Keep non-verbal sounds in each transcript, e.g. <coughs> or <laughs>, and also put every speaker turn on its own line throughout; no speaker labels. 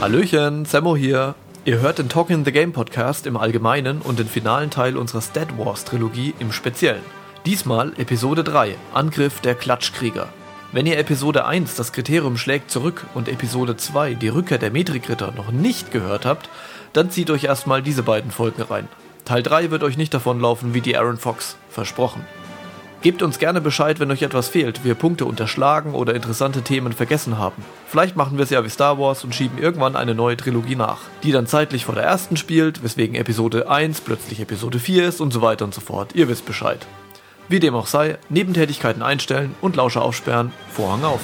Hallöchen, Sammo hier. Ihr hört den Talking the Game Podcast im Allgemeinen und den finalen Teil unserer Stat Wars Trilogie im Speziellen. Diesmal Episode 3, Angriff der Klatschkrieger. Wenn ihr Episode 1 das Kriterium schlägt zurück und Episode 2 die Rückkehr der Metrikritter noch nicht gehört habt, dann zieht euch erstmal diese beiden Folgen rein. Teil 3 wird euch nicht davonlaufen wie die Aaron Fox, versprochen. Gebt uns gerne Bescheid, wenn euch etwas fehlt, wir Punkte unterschlagen oder interessante Themen vergessen haben. Vielleicht machen wir es ja wie Star Wars und schieben irgendwann eine neue Trilogie nach, die dann zeitlich vor der ersten spielt, weswegen Episode 1 plötzlich Episode 4 ist und so weiter und so fort. Ihr wisst Bescheid. Wie dem auch sei, Nebentätigkeiten einstellen und Lauscher aufsperren, Vorhang auf.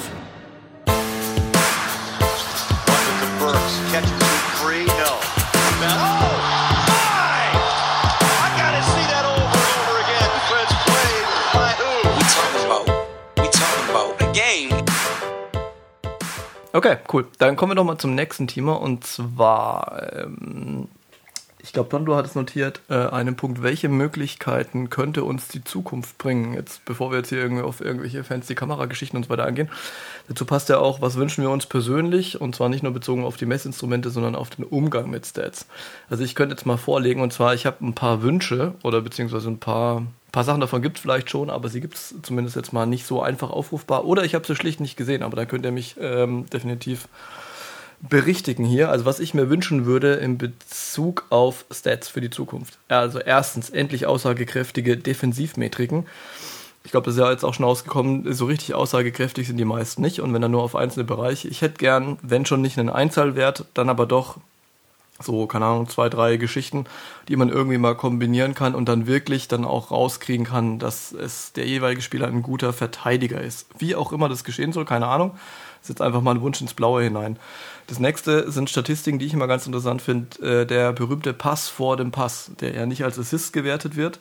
Okay, cool. Dann kommen wir doch mal zum nächsten Thema und zwar, ähm, ich glaube, Don, du hattest notiert äh, einen Punkt, welche Möglichkeiten könnte uns die Zukunft bringen? Jetzt, bevor wir jetzt hier irgendwie auf irgendwelche fancy Kamerageschichten und so weiter eingehen. Dazu passt ja auch, was wünschen wir uns persönlich und zwar nicht nur bezogen auf die Messinstrumente, sondern auf den Umgang mit Stats. Also ich könnte jetzt mal vorlegen und zwar, ich habe ein paar Wünsche oder beziehungsweise ein paar paar Sachen davon gibt es vielleicht schon, aber sie gibt es zumindest jetzt mal nicht so einfach aufrufbar. Oder ich habe sie schlicht nicht gesehen, aber da könnt ihr mich ähm, definitiv berichtigen hier. Also was ich mir wünschen würde in Bezug auf Stats für die Zukunft. Also erstens endlich aussagekräftige Defensivmetriken. Ich glaube, das ist ja jetzt auch schon ausgekommen, so richtig aussagekräftig sind die meisten nicht. Und wenn dann nur auf einzelne Bereiche. Ich hätte gern, wenn schon nicht einen Einzahlwert, dann aber doch so, keine Ahnung, zwei, drei Geschichten, die man irgendwie mal kombinieren kann und dann wirklich dann auch rauskriegen kann, dass es der jeweilige Spieler ein guter Verteidiger ist. Wie auch immer das geschehen soll, keine Ahnung. Ist jetzt einfach mal ein Wunsch ins Blaue hinein. Das nächste sind Statistiken, die ich immer ganz interessant finde. Äh, der berühmte Pass vor dem Pass, der ja nicht als Assist gewertet wird,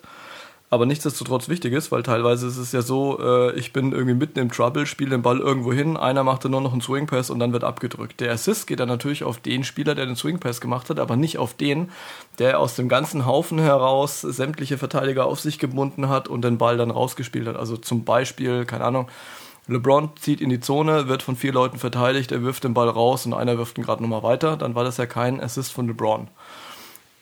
aber nichtsdestotrotz wichtig ist, weil teilweise ist es ja so, äh, ich bin irgendwie mitten im Trouble, spiele den Ball irgendwo hin, einer macht dann nur noch einen Swing Pass und dann wird abgedrückt. Der Assist geht dann natürlich auf den Spieler, der den Swing Pass gemacht hat, aber nicht auf den, der aus dem ganzen Haufen heraus sämtliche Verteidiger auf sich gebunden hat und den Ball dann rausgespielt hat. Also zum Beispiel, keine Ahnung, LeBron zieht in die Zone, wird von vier Leuten verteidigt, er wirft den Ball raus und einer wirft ihn gerade nochmal weiter, dann war das ja kein Assist von LeBron.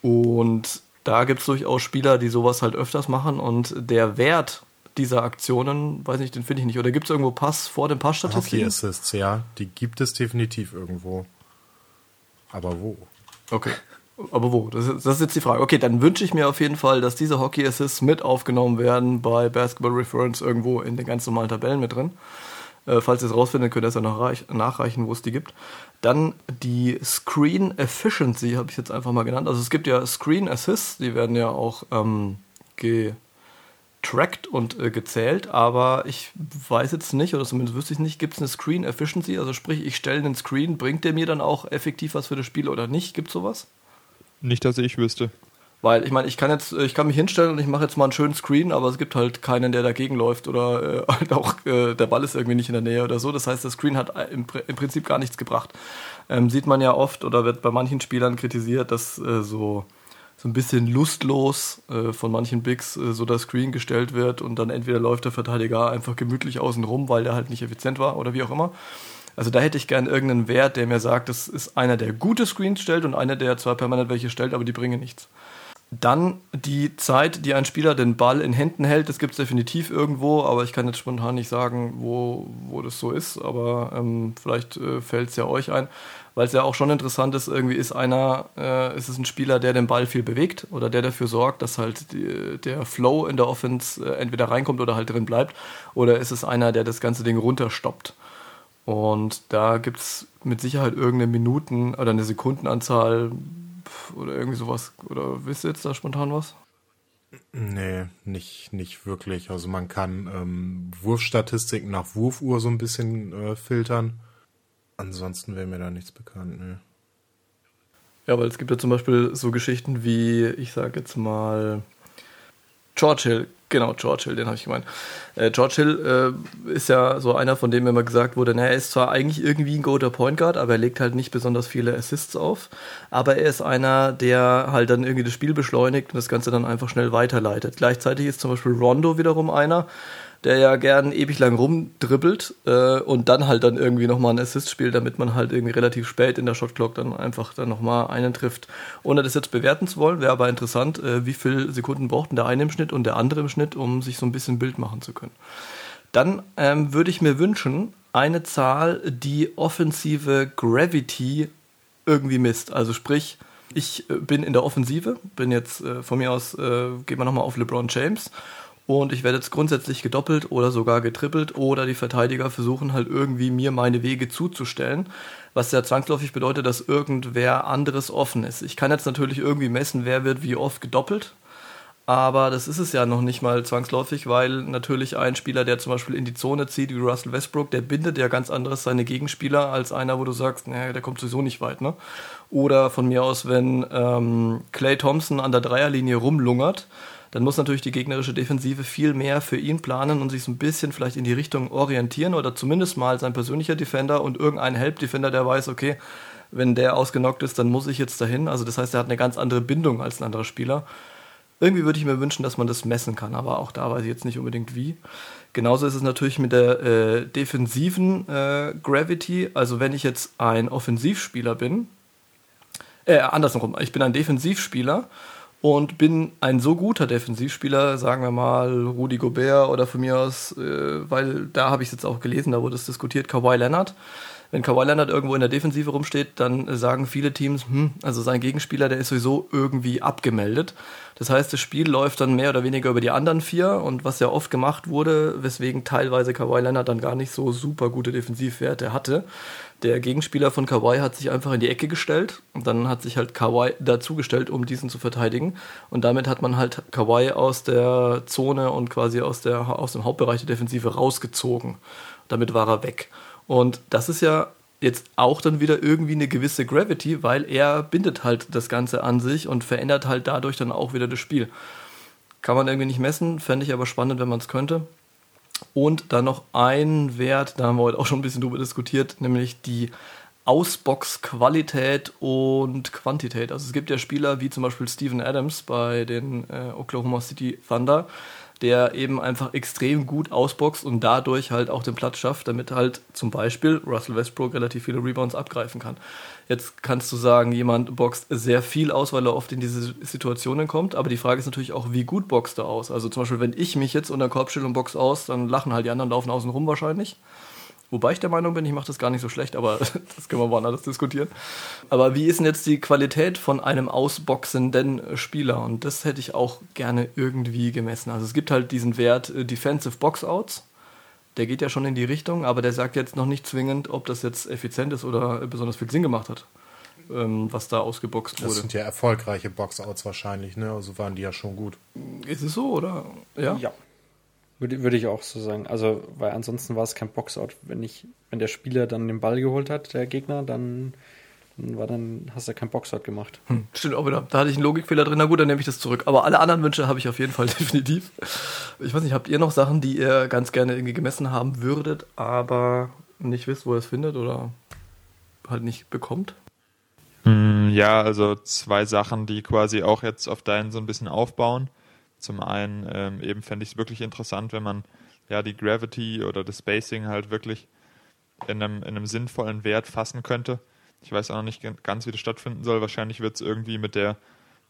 Und da gibt es durchaus Spieler, die sowas halt öfters machen und der Wert dieser Aktionen, weiß nicht, den finde ich nicht. Oder gibt es irgendwo Pass vor dem Passstatistiken?
Hockey Assists, ja, die gibt es definitiv irgendwo. Aber wo?
Okay. Aber wo? Das ist, das ist jetzt die Frage. Okay, dann wünsche ich mir auf jeden Fall, dass diese Hockey Assists mit aufgenommen werden bei Basketball Reference irgendwo in den ganz normalen Tabellen mit drin. Äh, falls ihr es rausfindet, könnt ihr es ja noch nachreichen, wo es die gibt. Dann die Screen Efficiency habe ich jetzt einfach mal genannt. Also es gibt ja Screen Assists, die werden ja auch ähm, getrackt und äh, gezählt, aber ich weiß jetzt nicht, oder zumindest wüsste ich nicht, gibt es eine Screen Efficiency? Also sprich, ich stelle einen Screen, bringt der mir dann auch effektiv was für das Spiel oder nicht? Gibt es sowas?
Nicht, dass ich wüsste.
Weil ich meine, ich kann jetzt, ich kann mich hinstellen und ich mache jetzt mal einen schönen Screen, aber es gibt halt keinen, der dagegen läuft oder äh, <laughs> halt auch äh, der Ball ist irgendwie nicht in der Nähe oder so. Das heißt, der Screen hat im, im Prinzip gar nichts gebracht. Ähm, sieht man ja oft oder wird bei manchen Spielern kritisiert, dass äh, so so ein bisschen lustlos äh, von manchen Bigs äh, so das Screen gestellt wird und dann entweder läuft der Verteidiger einfach gemütlich außen rum, weil der halt nicht effizient war oder wie auch immer. Also da hätte ich gern irgendeinen Wert, der mir sagt, das ist einer, der gute Screens stellt und einer, der zwar permanent welche stellt, aber die bringen nichts. Dann die Zeit, die ein Spieler den Ball in Händen hält, das gibt es definitiv irgendwo, aber ich kann jetzt spontan nicht sagen, wo, wo das so ist, aber ähm, vielleicht äh, fällt es ja euch ein, weil es ja auch schon interessant ist, irgendwie ist einer, äh, ist es ein Spieler, der den Ball viel bewegt oder der dafür sorgt, dass halt die, der Flow in der Offense äh, entweder reinkommt oder halt drin bleibt, oder ist es einer, der das ganze Ding runterstoppt. Und da gibt es mit Sicherheit irgendeine Minuten- oder eine Sekundenanzahl, oder irgendwie sowas. Oder wisst ihr jetzt da spontan was?
Nee, nicht, nicht wirklich. Also man kann ähm, Wurfstatistiken nach Wurfuhr so ein bisschen äh, filtern. Ansonsten wäre mir da nichts bekannt, nee.
Ja, weil es gibt ja zum Beispiel so Geschichten wie, ich sage jetzt mal, Churchill Genau, George Hill, den habe ich gemeint. Äh, George Hill äh, ist ja so einer, von dem immer gesagt wurde, naja, er ist zwar eigentlich irgendwie ein guter Point Guard, aber er legt halt nicht besonders viele Assists auf. Aber er ist einer, der halt dann irgendwie das Spiel beschleunigt und das Ganze dann einfach schnell weiterleitet. Gleichzeitig ist zum Beispiel Rondo wiederum einer, der ja gern ewig lang rumdribbelt äh, und dann halt dann irgendwie nochmal einen Assist spielt, damit man halt irgendwie relativ spät in der Shotclock dann einfach dann nochmal einen trifft. Ohne das jetzt bewerten zu wollen, wäre aber interessant, äh, wie viele Sekunden braucht denn der eine im Schnitt und der andere im Schnitt, um sich so ein bisschen Bild machen zu können. Dann ähm, würde ich mir wünschen, eine Zahl, die offensive Gravity irgendwie misst. Also sprich, ich äh, bin in der Offensive, bin jetzt äh, von mir aus, äh, gehen wir nochmal auf LeBron James und ich werde jetzt grundsätzlich gedoppelt oder sogar getrippelt oder die Verteidiger versuchen halt irgendwie mir meine Wege zuzustellen, was ja zwangsläufig bedeutet, dass irgendwer anderes offen ist. Ich kann jetzt natürlich irgendwie messen, wer wird wie oft gedoppelt, aber das ist es ja noch nicht mal zwangsläufig, weil natürlich ein Spieler, der zum Beispiel in die Zone zieht, wie Russell Westbrook, der bindet ja ganz anderes seine Gegenspieler als einer, wo du sagst, naja, der kommt sowieso nicht weit. Ne? Oder von mir aus, wenn ähm, Clay Thompson an der Dreierlinie rumlungert, dann muss natürlich die gegnerische Defensive viel mehr für ihn planen und sich so ein bisschen vielleicht in die Richtung orientieren oder zumindest mal sein persönlicher Defender und irgendein Help-Defender, der weiß, okay, wenn der ausgenockt ist, dann muss ich jetzt dahin. Also das heißt, er hat eine ganz andere Bindung als ein anderer Spieler. Irgendwie würde ich mir wünschen, dass man das messen kann, aber auch da weiß ich jetzt nicht unbedingt wie. Genauso ist es natürlich mit der äh, defensiven äh, Gravity. Also wenn ich jetzt ein Offensivspieler bin, äh, andersrum, ich bin ein Defensivspieler und bin ein so guter Defensivspieler, sagen wir mal Rudi Gobert oder von mir aus, äh, weil da habe ich es jetzt auch gelesen, da wurde es diskutiert, Kawhi Leonard wenn Kawhi Leonard irgendwo in der Defensive rumsteht, dann sagen viele Teams, hm, also sein Gegenspieler, der ist sowieso irgendwie abgemeldet. Das heißt, das Spiel läuft dann mehr oder weniger über die anderen vier und was ja oft gemacht wurde, weswegen teilweise Kawhi Leonard dann gar nicht so super gute Defensivwerte hatte. Der Gegenspieler von Kawhi hat sich einfach in die Ecke gestellt und dann hat sich halt Kawhi dazugestellt, um diesen zu verteidigen. Und damit hat man halt Kawhi aus der Zone und quasi aus, der, aus dem Hauptbereich der Defensive rausgezogen. Damit war er weg. Und das ist ja jetzt auch dann wieder irgendwie eine gewisse Gravity, weil er bindet halt das Ganze an sich und verändert halt dadurch dann auch wieder das Spiel. Kann man irgendwie nicht messen, fände ich aber spannend, wenn man es könnte. Und dann noch ein Wert, da haben wir heute auch schon ein bisschen drüber diskutiert, nämlich die Ausbox-Qualität und Quantität. Also es gibt ja Spieler wie zum Beispiel Steven Adams bei den äh, Oklahoma City Thunder, der eben einfach extrem gut ausboxt und dadurch halt auch den Platz schafft, damit halt zum Beispiel Russell Westbrook relativ viele Rebounds abgreifen kann. Jetzt kannst du sagen, jemand boxt sehr viel aus, weil er oft in diese Situationen kommt, aber die Frage ist natürlich auch, wie gut boxt er aus? Also zum Beispiel, wenn ich mich jetzt unter Korb stelle und box aus, dann lachen halt die anderen, laufen außen rum wahrscheinlich. Wobei ich der Meinung bin, ich mache das gar nicht so schlecht, aber <laughs> das können wir mal anders diskutieren. Aber wie ist denn jetzt die Qualität von einem ausboxenden Spieler? Und das hätte ich auch gerne irgendwie gemessen. Also es gibt halt diesen Wert äh, Defensive Boxouts. Der geht ja schon in die Richtung, aber der sagt jetzt noch nicht zwingend, ob das jetzt effizient ist oder besonders viel Sinn gemacht hat, ähm, was da ausgeboxt wurde.
Das sind ja erfolgreiche Boxouts wahrscheinlich, ne? Also waren die ja schon gut.
Ist es so, oder? Ja.
Ja. Würde, würde ich auch so sagen. Also, weil ansonsten war es kein Boxout. Wenn ich, wenn der Spieler dann den Ball geholt hat, der Gegner, dann, dann war dann, hast du kein Boxout gemacht.
Hm, stimmt auch wieder. Da hatte ich einen Logikfehler drin. Na gut, dann nehme ich das zurück. Aber alle anderen Wünsche habe ich auf jeden Fall <laughs> definitiv. Ich weiß nicht, habt ihr noch Sachen, die ihr ganz gerne irgendwie gemessen haben würdet, aber nicht wisst, wo ihr es findet oder halt nicht bekommt?
Hm, ja, also zwei Sachen, die quasi auch jetzt auf deinen so ein bisschen aufbauen. Zum einen ähm, eben fände ich es wirklich interessant, wenn man ja die Gravity oder das Spacing halt wirklich in einem, in einem sinnvollen Wert fassen könnte. Ich weiß auch noch nicht ganz, wie das stattfinden soll. Wahrscheinlich wird es irgendwie mit der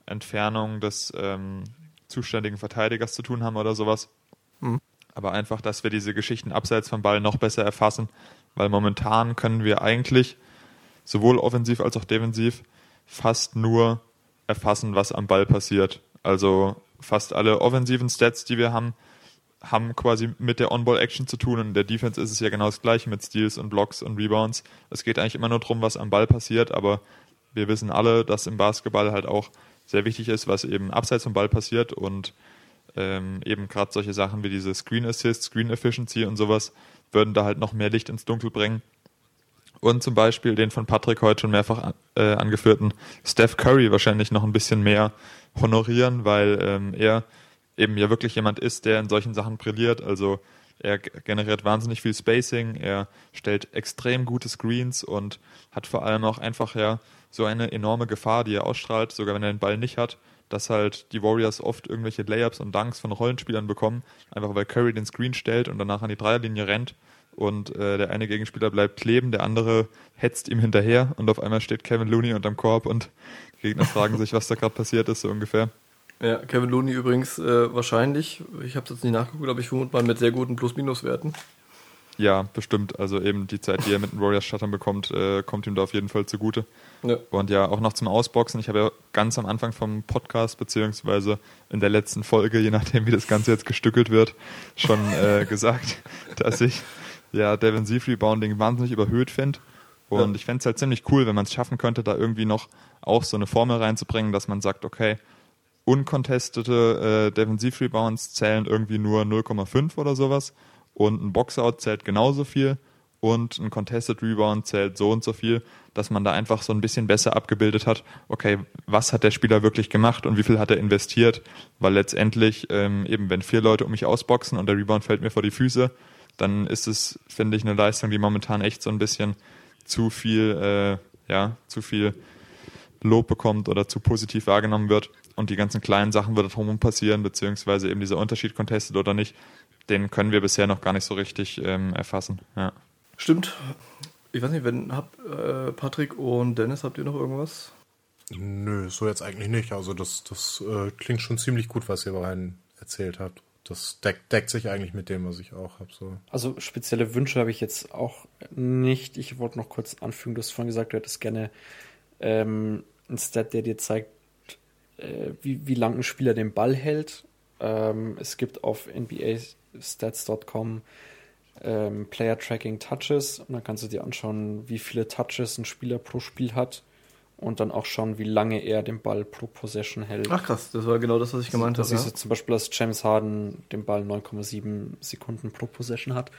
Entfernung des ähm, zuständigen Verteidigers zu tun haben oder sowas. Mhm. Aber einfach, dass wir diese Geschichten abseits vom Ball noch besser erfassen, weil momentan können wir eigentlich sowohl offensiv als auch defensiv fast nur erfassen, was am Ball passiert. Also fast alle offensiven Stats, die wir haben, haben quasi mit der On-Ball-Action zu tun. Und in der Defense ist es ja genau das gleiche mit Steals und Blocks und Rebounds. Es geht eigentlich immer nur darum, was am Ball passiert, aber wir wissen alle, dass im Basketball halt auch sehr wichtig ist, was eben abseits vom Ball passiert und ähm, eben gerade solche Sachen wie diese Screen Assist, Screen Efficiency und sowas würden da halt noch mehr Licht ins Dunkel bringen. Und zum Beispiel den von Patrick heute schon mehrfach äh, angeführten Steph Curry wahrscheinlich noch ein bisschen mehr honorieren, weil ähm, er eben ja wirklich jemand ist, der in solchen Sachen brilliert. Also er generiert wahnsinnig viel Spacing, er stellt extrem gute Screens und hat vor allem auch einfach ja so eine enorme Gefahr, die er ausstrahlt, sogar wenn er den Ball nicht hat, dass halt die Warriors oft irgendwelche Layups und Dunks von Rollenspielern bekommen, einfach weil Curry den Screen stellt und danach an die Dreierlinie rennt und äh, der eine Gegenspieler bleibt kleben, der andere hetzt ihm hinterher und auf einmal steht Kevin Looney unterm Korb und die Gegner fragen sich, was da gerade passiert ist, so ungefähr.
Ja, Kevin Looney übrigens äh, wahrscheinlich, ich habe es jetzt nicht nachgeguckt, aber ich vermute mal mit sehr guten Plus-Minus-Werten.
Ja, bestimmt. Also eben die Zeit, die er mit den Warriors Shuttern bekommt, äh, kommt ihm da auf jeden Fall zugute. Ja. Und ja, auch noch zum Ausboxen. Ich habe ja ganz am Anfang vom Podcast, beziehungsweise in der letzten Folge, je nachdem, wie das Ganze jetzt gestückelt wird, schon äh, gesagt, <laughs> dass ich ja Defensive Rebounding wahnsinnig überhöht finde. Und ja. ich fände es halt ziemlich cool, wenn man es schaffen könnte, da irgendwie noch auch so eine Formel reinzubringen, dass man sagt, okay, uncontestete äh, Defensive Rebounds zählen irgendwie nur 0,5 oder sowas und ein Boxout zählt genauso viel und ein Contested Rebound zählt so und so viel, dass man da einfach so ein bisschen besser abgebildet hat, okay, was hat der Spieler wirklich gemacht und wie viel hat er investiert, weil letztendlich ähm, eben, wenn vier Leute um mich ausboxen und der Rebound fällt mir vor die Füße, dann ist es, finde ich, eine Leistung, die momentan echt so ein bisschen zu viel, äh, ja, zu viel Lob bekommt oder zu positiv wahrgenommen wird und die ganzen kleinen Sachen wird drumherum passieren, beziehungsweise eben dieser Unterschied contested oder nicht, den können wir bisher noch gar nicht so richtig ähm, erfassen. Ja.
Stimmt. Ich weiß nicht, wenn hab, äh, Patrick und Dennis, habt ihr noch irgendwas?
Nö, so jetzt eigentlich nicht. Also das, das äh, klingt schon ziemlich gut, was ihr beiden erzählt habt. Das deck, deckt sich eigentlich mit dem, was ich auch habe. So.
Also spezielle Wünsche habe ich jetzt auch nicht. Ich wollte noch kurz anfügen, du hast vorhin gesagt, du hättest gerne ähm, ein Stat, der dir zeigt, äh, wie, wie lang ein Spieler den Ball hält. Ähm, es gibt auf NBA-Stats.com ähm, Player Tracking Touches und dann kannst du dir anschauen, wie viele Touches ein Spieler pro Spiel hat und dann auch schauen, wie lange er den Ball pro Possession hält.
Ach krass, das war genau das, was ich gemeint habe.
Das ist ja. zum Beispiel, dass James Harden den Ball 9,7 Sekunden pro Possession hat.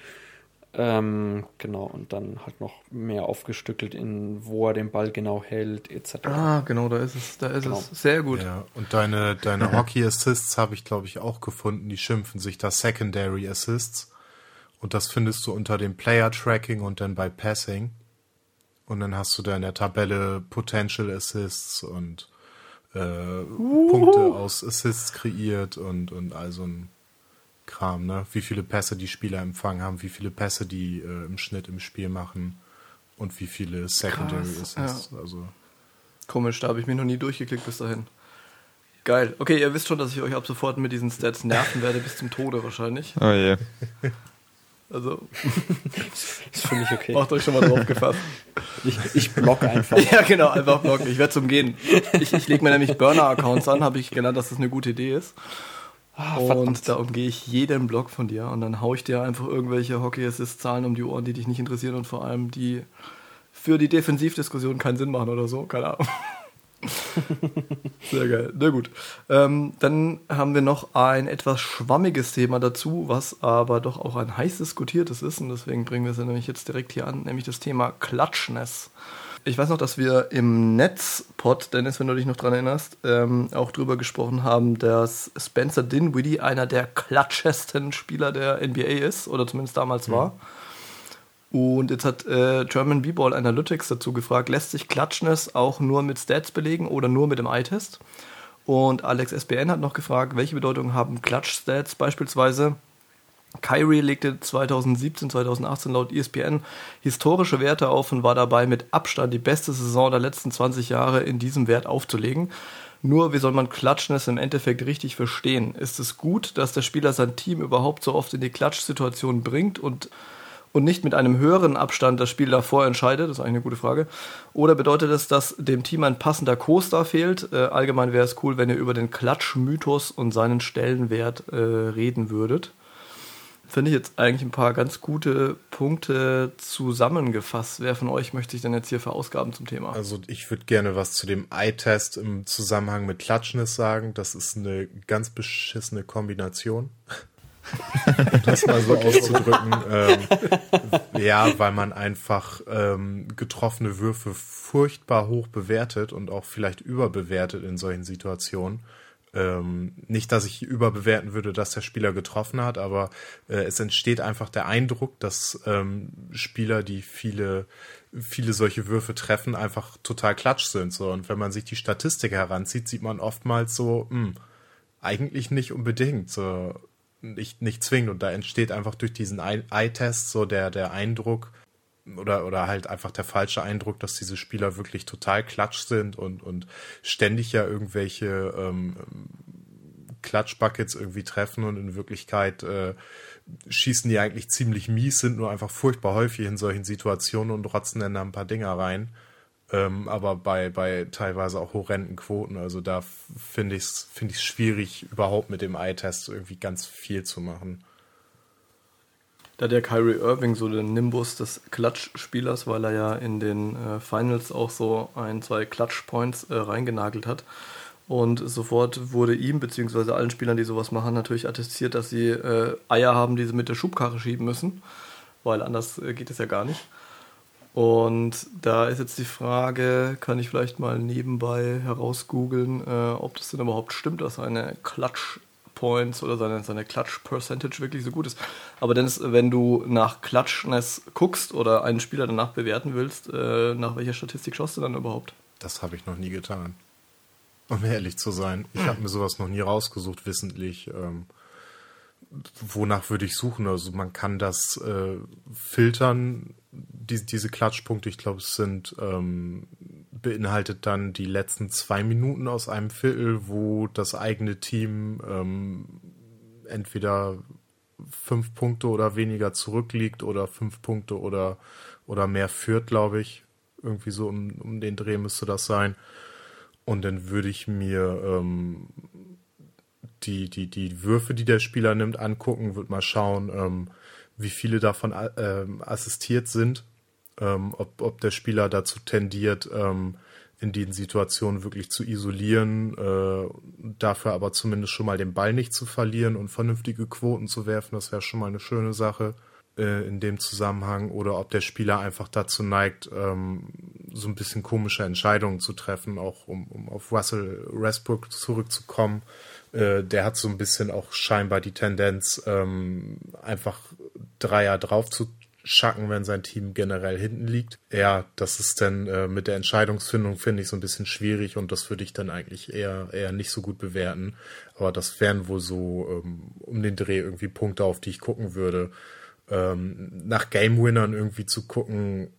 Ähm, genau, und dann halt noch mehr aufgestückelt in, wo er den Ball genau hält, etc.
Ah, genau, da ist es, da ist genau. es. Sehr gut.
Ja, und deine, deine <laughs> Hockey Assists habe ich, glaube ich, auch gefunden. Die schimpfen sich da Secondary Assists. Und das findest du unter dem Player Tracking und dann bei Passing. Und dann hast du da in der Tabelle Potential Assists und äh, Punkte aus Assists kreiert und, und all so ein Kram, ne? Wie viele Pässe die Spieler empfangen haben, wie viele Pässe die äh, im Schnitt im Spiel machen und wie viele Secondary Krass, Assists. Ja. Also.
Komisch, da habe ich mich noch nie durchgeklickt bis dahin. Geil. Okay, ihr wisst schon, dass ich euch ab sofort mit diesen Stats nerven werde, bis zum Tode wahrscheinlich.
Oh je. <laughs>
Also. <laughs>
ist für mich okay.
Macht euch schon mal drauf gefasst.
Ich, ich block einfach. <laughs>
ja, genau, einfach blocken. Ich werde zum Gehen. Ich, ich lege mir nämlich Burner-Accounts an, habe ich genannt, dass das eine gute Idee ist. Ah, und da umgehe ich jeden Blog von dir und dann haue ich dir einfach irgendwelche Hockey-Assist-Zahlen um die Ohren, die dich nicht interessieren und vor allem die für die Defensivdiskussion keinen Sinn machen oder so. Keine Ahnung. <laughs> Sehr geil. Na gut. Ähm, dann haben wir noch ein etwas schwammiges Thema dazu, was aber doch auch ein heiß diskutiertes ist und deswegen bringen wir es nämlich jetzt direkt hier an, nämlich das Thema Klatschness. Ich weiß noch, dass wir im Netzpod, Dennis, wenn du dich noch dran erinnerst, ähm, auch drüber gesprochen haben, dass Spencer Dinwiddie einer der klatschesten Spieler der NBA ist, oder zumindest damals mhm. war. Und jetzt hat äh, German B-Ball Analytics dazu gefragt, lässt sich Klatschness auch nur mit Stats belegen oder nur mit dem Eye-Test? Und Alex SBN hat noch gefragt, welche Bedeutung haben Klatsch-Stats beispielsweise Kyrie legte 2017, 2018 laut ESPN historische Werte auf und war dabei mit Abstand die beste Saison der letzten 20 Jahre in diesem Wert aufzulegen. Nur, wie soll man Klatschness im Endeffekt richtig verstehen? Ist es gut, dass der Spieler sein Team überhaupt so oft in die Klatschsituation bringt und, und nicht mit einem höheren Abstand das Spiel davor entscheidet? Das ist eigentlich eine gute Frage. Oder bedeutet es, dass dem Team ein passender Co-Star fehlt? Äh, allgemein wäre es cool, wenn ihr über den Klatschmythos und seinen Stellenwert äh, reden würdet finde ich jetzt eigentlich ein paar ganz gute Punkte zusammengefasst. Wer von euch möchte ich denn jetzt hier verausgaben zum Thema?
Also ich würde gerne was zu dem Eye-Test im Zusammenhang mit Klatschnis sagen. Das ist eine ganz beschissene Kombination. <laughs> das mal so auszudrücken. Ähm, ja, weil man einfach ähm, getroffene Würfe furchtbar hoch bewertet und auch vielleicht überbewertet in solchen Situationen ähm, nicht, dass ich überbewerten würde, dass der Spieler getroffen hat, aber äh, es entsteht einfach der Eindruck, dass ähm, Spieler, die viele viele solche Würfe treffen, einfach total klatsch sind. So. Und wenn man sich die Statistik heranzieht, sieht man oftmals so, mh, hm, eigentlich nicht unbedingt, so nicht, nicht zwingend. Und da entsteht einfach durch diesen Eye-Test so der, der Eindruck, oder, oder halt einfach der falsche Eindruck, dass diese Spieler wirklich total klatsch sind und, und ständig ja irgendwelche ähm, Klatschbuckets irgendwie treffen und in Wirklichkeit äh, schießen die eigentlich ziemlich mies, sind nur einfach furchtbar häufig in solchen Situationen und rotzen dann da ein paar Dinger rein. Ähm, aber bei, bei teilweise auch horrenden Quoten. Also da finde ich es find ich's schwierig, überhaupt mit dem Eye-Test irgendwie ganz viel zu machen.
Da ja Kyrie Irving so den Nimbus des Klatschspielers, weil er ja in den äh, Finals auch so ein, zwei Klatschpoints äh, reingenagelt hat. Und sofort wurde ihm, beziehungsweise allen Spielern, die sowas machen, natürlich attestiert, dass sie äh, Eier haben, die sie mit der Schubkarre schieben müssen, weil anders äh, geht es ja gar nicht. Und da ist jetzt die Frage, kann ich vielleicht mal nebenbei herausgoogeln, äh, ob das denn überhaupt stimmt, dass eine Klatsch Points oder seine, seine Clutch-Percentage wirklich so gut ist. Aber Dennis, wenn du nach Clutchness guckst oder einen Spieler danach bewerten willst, äh, nach welcher Statistik schaust du dann überhaupt?
Das habe ich noch nie getan. Um ehrlich zu sein. Ich habe mir sowas noch nie rausgesucht, wissentlich. Ähm, wonach würde ich suchen? Also man kann das äh, filtern, die, diese Klatschpunkte. Ich glaube, es sind ähm, beinhaltet dann die letzten zwei Minuten aus einem Viertel, wo das eigene Team ähm, entweder fünf Punkte oder weniger zurückliegt oder fünf Punkte oder, oder mehr führt, glaube ich. Irgendwie so um, um den Dreh müsste das sein. Und dann würde ich mir ähm, die, die, die Würfe, die der Spieler nimmt, angucken, würde mal schauen, ähm, wie viele davon äh, assistiert sind ähm, ob, ob der Spieler dazu tendiert, ähm, in den Situationen wirklich zu isolieren, äh, dafür aber zumindest schon mal den Ball nicht zu verlieren und vernünftige Quoten zu werfen, das wäre schon mal eine schöne Sache äh, in dem Zusammenhang, oder ob der Spieler einfach dazu neigt, ähm, so ein bisschen komische Entscheidungen zu treffen, auch um, um auf Russell Westbrook zurückzukommen. Äh, der hat so ein bisschen auch scheinbar die Tendenz, ähm, einfach Dreier drauf zu schacken, wenn sein Team generell hinten liegt. Ja, das ist dann äh, mit der Entscheidungsfindung, finde ich, so ein bisschen schwierig und das würde ich dann eigentlich eher, eher nicht so gut bewerten. Aber das wären wohl so ähm, um den Dreh irgendwie Punkte, auf die ich gucken würde. Ähm, nach Game Winnern irgendwie zu gucken,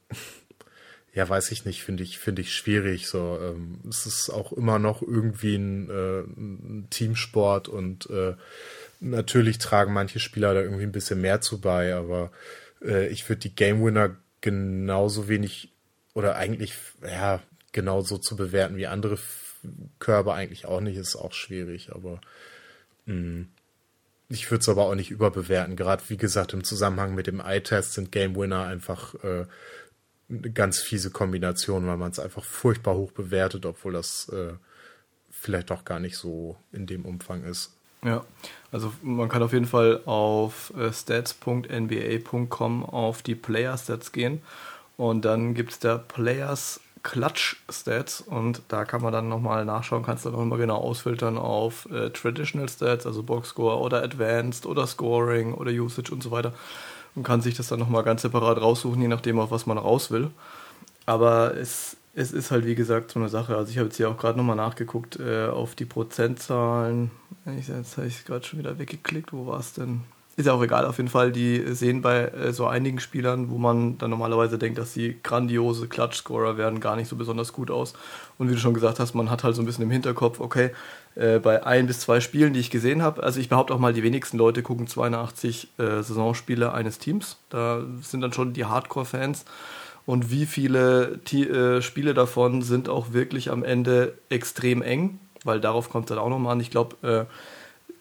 ja, weiß ich nicht, finde ich, finde ich schwierig. So, ähm, es ist auch immer noch irgendwie ein, äh, ein Teamsport und äh, natürlich tragen manche Spieler da irgendwie ein bisschen mehr zu bei, aber äh, ich würde die Game Winner genauso wenig oder eigentlich, ja, genauso zu bewerten wie andere Körbe eigentlich auch nicht, ist auch schwierig, aber mh, mm, ich würde es aber auch nicht überbewerten. Gerade wie gesagt, im Zusammenhang mit dem Eye-Test sind Game Winner einfach äh, eine ganz fiese Kombination, weil man es einfach furchtbar hoch bewertet, obwohl das äh, vielleicht auch gar nicht so in dem Umfang ist.
Ja, also man kann auf jeden Fall auf äh, stats.nba.com auf die Player Stats gehen und dann gibt es da Players Clutch Stats und da kann man dann nochmal nachschauen, kannst du dann nochmal genau ausfiltern auf äh, Traditional Stats, also Boxscore oder Advanced oder Scoring oder Usage und so weiter und kann sich das dann nochmal ganz separat raussuchen, je nachdem, auf was man raus will. Aber es es ist halt wie gesagt so eine Sache. Also ich habe jetzt hier auch gerade nochmal nachgeguckt äh, auf die Prozentzahlen. Ich, jetzt habe ich gerade schon wieder weggeklickt. Wo war es denn? Ist ja auch egal, auf jeden Fall. Die sehen bei äh, so einigen Spielern, wo man dann normalerweise denkt, dass sie grandiose Klatschscorer werden, gar nicht so besonders gut aus. Und wie du schon gesagt hast, man hat halt so ein bisschen im Hinterkopf, okay, äh, bei ein bis zwei Spielen, die ich gesehen habe, also ich behaupte auch mal, die wenigsten Leute gucken 82 äh, Saisonspiele eines Teams. Da sind dann schon die Hardcore-Fans und wie viele T äh, Spiele davon sind auch wirklich am Ende extrem eng, weil darauf kommt es dann auch nochmal an. Ich glaube, äh,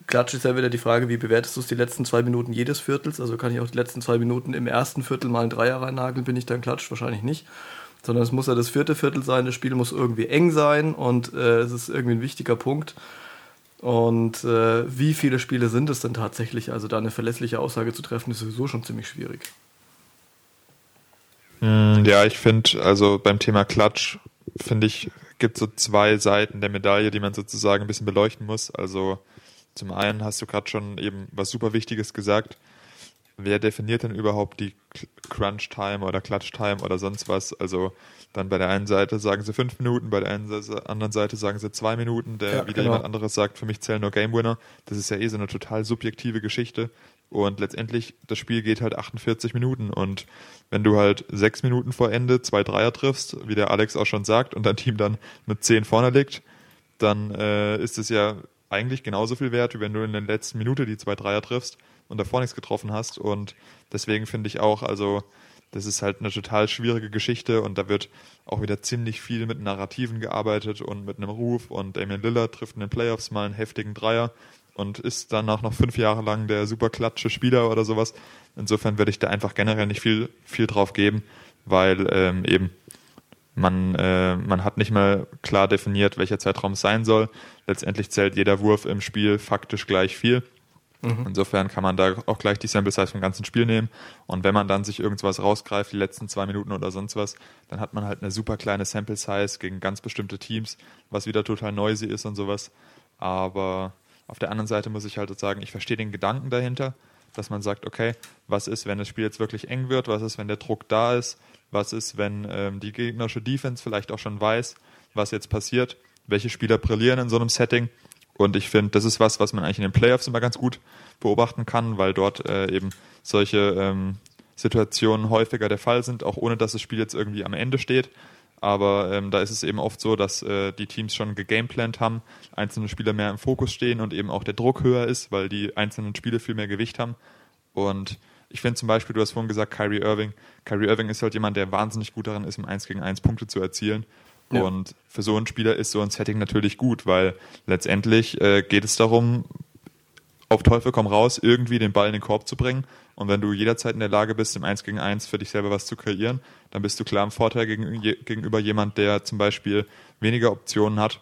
Klatsch ist ja wieder die Frage, wie bewertest du es die letzten zwei Minuten jedes Viertels? Also kann ich auch die letzten zwei Minuten im ersten Viertel mal einen Dreier reinnageln, bin ich dann Klatsch? Wahrscheinlich nicht. Sondern es muss ja das vierte Viertel sein, das Spiel muss irgendwie eng sein und äh, es ist irgendwie ein wichtiger Punkt. Und äh, wie viele Spiele sind es denn tatsächlich? Also da eine verlässliche Aussage zu treffen, ist sowieso schon ziemlich schwierig.
Hm, ja, ich finde, also beim Thema Klatsch, finde ich, gibt so zwei Seiten der Medaille, die man sozusagen ein bisschen beleuchten muss. Also zum einen hast du gerade schon eben was super Wichtiges gesagt. Wer definiert denn überhaupt die Crunch Time oder Clutch Time oder sonst was? Also dann bei der einen Seite sagen sie fünf Minuten, bei der anderen Seite sagen sie zwei Minuten, der ja, wieder genau. jemand anderes sagt, für mich zählen nur Game Winner. Das ist ja eh so eine total subjektive Geschichte. Und letztendlich, das Spiel geht halt 48 Minuten. Und wenn du halt sechs Minuten vor Ende zwei Dreier triffst, wie der Alex auch schon sagt, und dein Team dann mit zehn vorne liegt, dann äh, ist es ja eigentlich genauso viel wert, wie wenn du in der letzten Minute die zwei Dreier triffst und davor nichts getroffen hast. Und deswegen finde ich auch, also das ist halt eine total schwierige Geschichte und da wird auch wieder ziemlich viel mit Narrativen gearbeitet und mit einem Ruf und Damian Lillard trifft in den Playoffs mal einen heftigen Dreier und ist danach noch fünf Jahre lang der super klatsche Spieler oder sowas. Insofern würde ich da einfach generell nicht viel, viel drauf geben, weil ähm, eben man, äh, man hat nicht mal klar definiert, welcher Zeitraum es sein soll. Letztendlich zählt jeder Wurf im Spiel faktisch gleich viel. Mhm. Insofern kann man da auch gleich die Sample Size vom ganzen Spiel nehmen. Und wenn man dann sich irgendwas rausgreift, die letzten zwei Minuten oder sonst was, dann hat man halt eine super kleine Sample Size gegen ganz bestimmte Teams, was wieder total noisy ist und sowas. Aber auf der anderen Seite muss ich halt sagen, ich verstehe den Gedanken dahinter, dass man sagt, okay, was ist, wenn das Spiel jetzt wirklich eng wird? Was ist, wenn der Druck da ist? Was ist, wenn ähm, die gegnerische Defense vielleicht auch schon weiß, was jetzt passiert? Welche Spieler brillieren in so einem Setting? Und ich finde, das ist was, was man eigentlich in den Playoffs immer ganz gut beobachten kann, weil dort äh, eben solche ähm, Situationen häufiger der Fall sind, auch ohne dass das Spiel jetzt irgendwie am Ende steht. Aber ähm, da ist es eben oft so, dass äh, die Teams schon gegameplant haben, einzelne Spieler mehr im Fokus stehen und eben auch der Druck höher ist, weil die einzelnen Spiele viel mehr Gewicht haben. Und ich finde zum Beispiel, du hast vorhin gesagt, Kyrie Irving. Kyrie Irving ist halt jemand, der wahnsinnig gut daran ist, im 1 gegen 1 Punkte zu erzielen. Ja. Und für so einen Spieler ist so ein Setting natürlich gut, weil letztendlich äh, geht es darum, auf Teufel komm raus, irgendwie den Ball in den Korb zu bringen. Und wenn du jederzeit in der Lage bist, im 1 gegen 1 für dich selber was zu kreieren, dann bist du klar im Vorteil gegenüber jemand, der zum Beispiel weniger Optionen hat.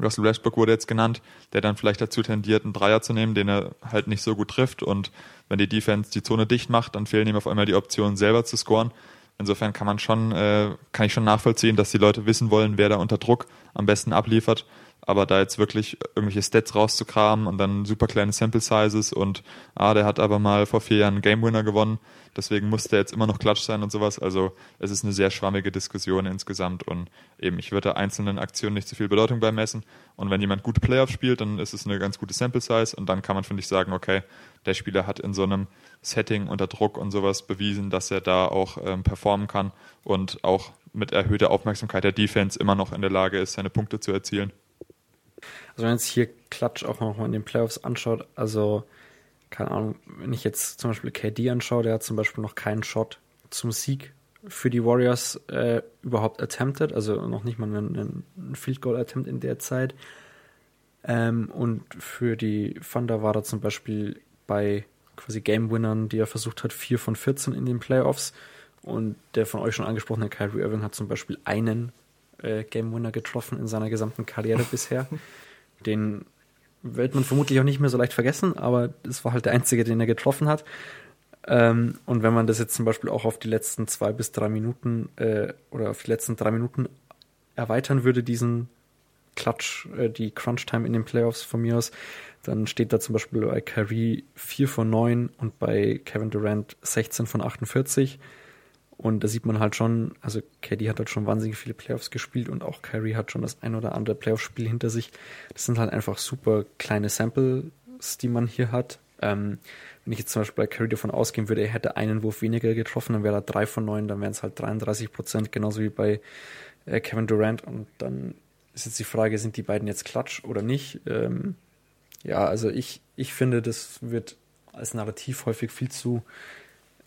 Russell Westbrook wurde jetzt genannt, der dann vielleicht dazu tendiert, einen Dreier zu nehmen, den er halt nicht so gut trifft. Und wenn die Defense die Zone dicht macht, dann fehlen ihm auf einmal die Optionen, selber zu scoren. Insofern kann man schon, äh, kann ich schon nachvollziehen, dass die Leute wissen wollen, wer da unter Druck am besten abliefert. Aber da jetzt wirklich irgendwelche Stats rauszukramen und dann super kleine Sample Sizes und ah, der hat aber mal vor vier Jahren einen Game Winner gewonnen, deswegen muss der jetzt immer noch klatsch sein und sowas. Also es ist eine sehr schwammige Diskussion insgesamt und eben ich würde einzelnen Aktionen nicht zu viel Bedeutung beimessen. Und wenn jemand gute Playoffs spielt, dann ist es eine ganz gute Sample Size und dann kann man, finde ich, sagen, okay, der Spieler hat in so einem Setting unter Druck und sowas bewiesen, dass er da auch ähm, performen kann und auch mit erhöhter Aufmerksamkeit der Defense immer noch in der Lage ist, seine Punkte zu erzielen.
Also wenn man jetzt hier Klatsch auch noch mal in den Playoffs anschaut, also keine Ahnung, wenn ich jetzt zum Beispiel KD anschaue, der hat zum Beispiel noch keinen Shot zum Sieg für die Warriors äh, überhaupt attempted, also noch nicht mal einen, einen Field Goal Attempt in der Zeit. Ähm, und für die Thunder war er zum Beispiel bei quasi Game Winnern, die er versucht hat, 4 von 14 in den Playoffs. Und der von euch schon angesprochene Kyrie Irving hat zum Beispiel einen äh, Game Winner getroffen in seiner gesamten Karriere bisher. <laughs> Den wird man vermutlich auch nicht mehr so leicht vergessen, aber es war halt der einzige, den er getroffen hat. Ähm, und wenn man das jetzt zum Beispiel auch auf die letzten zwei bis drei Minuten äh, oder auf die letzten drei Minuten erweitern würde, diesen Klatsch, äh, die Crunch-Time in den Playoffs von mir aus, dann steht da zum Beispiel bei Kyrie 4 von 9 und bei Kevin Durant 16 von 48. Und da sieht man halt schon, also KD hat halt schon wahnsinnig viele Playoffs gespielt und auch Kyrie hat schon das ein oder andere Playoff-Spiel hinter sich. Das sind halt einfach super kleine Samples, die man hier hat. Ähm, wenn ich jetzt zum Beispiel bei Curry davon ausgehen würde, er hätte einen Wurf weniger getroffen, dann wäre er drei von neun, dann wären es halt 33 Prozent, genauso wie bei äh, Kevin Durant. Und dann ist jetzt die Frage, sind die beiden jetzt klatsch oder nicht? Ähm, ja, also ich, ich finde, das wird als Narrativ häufig viel zu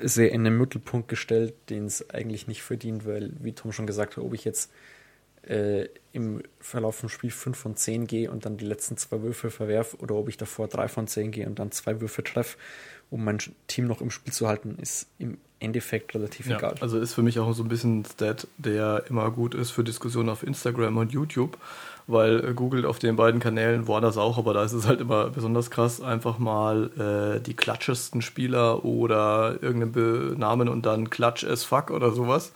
sehr in den Mittelpunkt gestellt, den es eigentlich nicht verdient, weil, wie Tom schon gesagt hat, ob ich jetzt äh, im Verlauf vom Spiel 5 von 10 gehe und dann die letzten zwei Würfe verwerfe oder ob ich davor 3 von 10 gehe und dann zwei Würfe treffe, um mein Team noch im Spiel zu halten, ist im Endeffekt relativ ja, egal.
Also ist für mich auch so ein bisschen ein Stat, der immer gut ist für Diskussionen auf Instagram und YouTube, weil äh, Google auf den beiden Kanälen war das auch, aber da ist es halt immer besonders krass, einfach mal äh, die klatschesten Spieler oder irgendeinen Namen und dann Klatsch as fuck oder sowas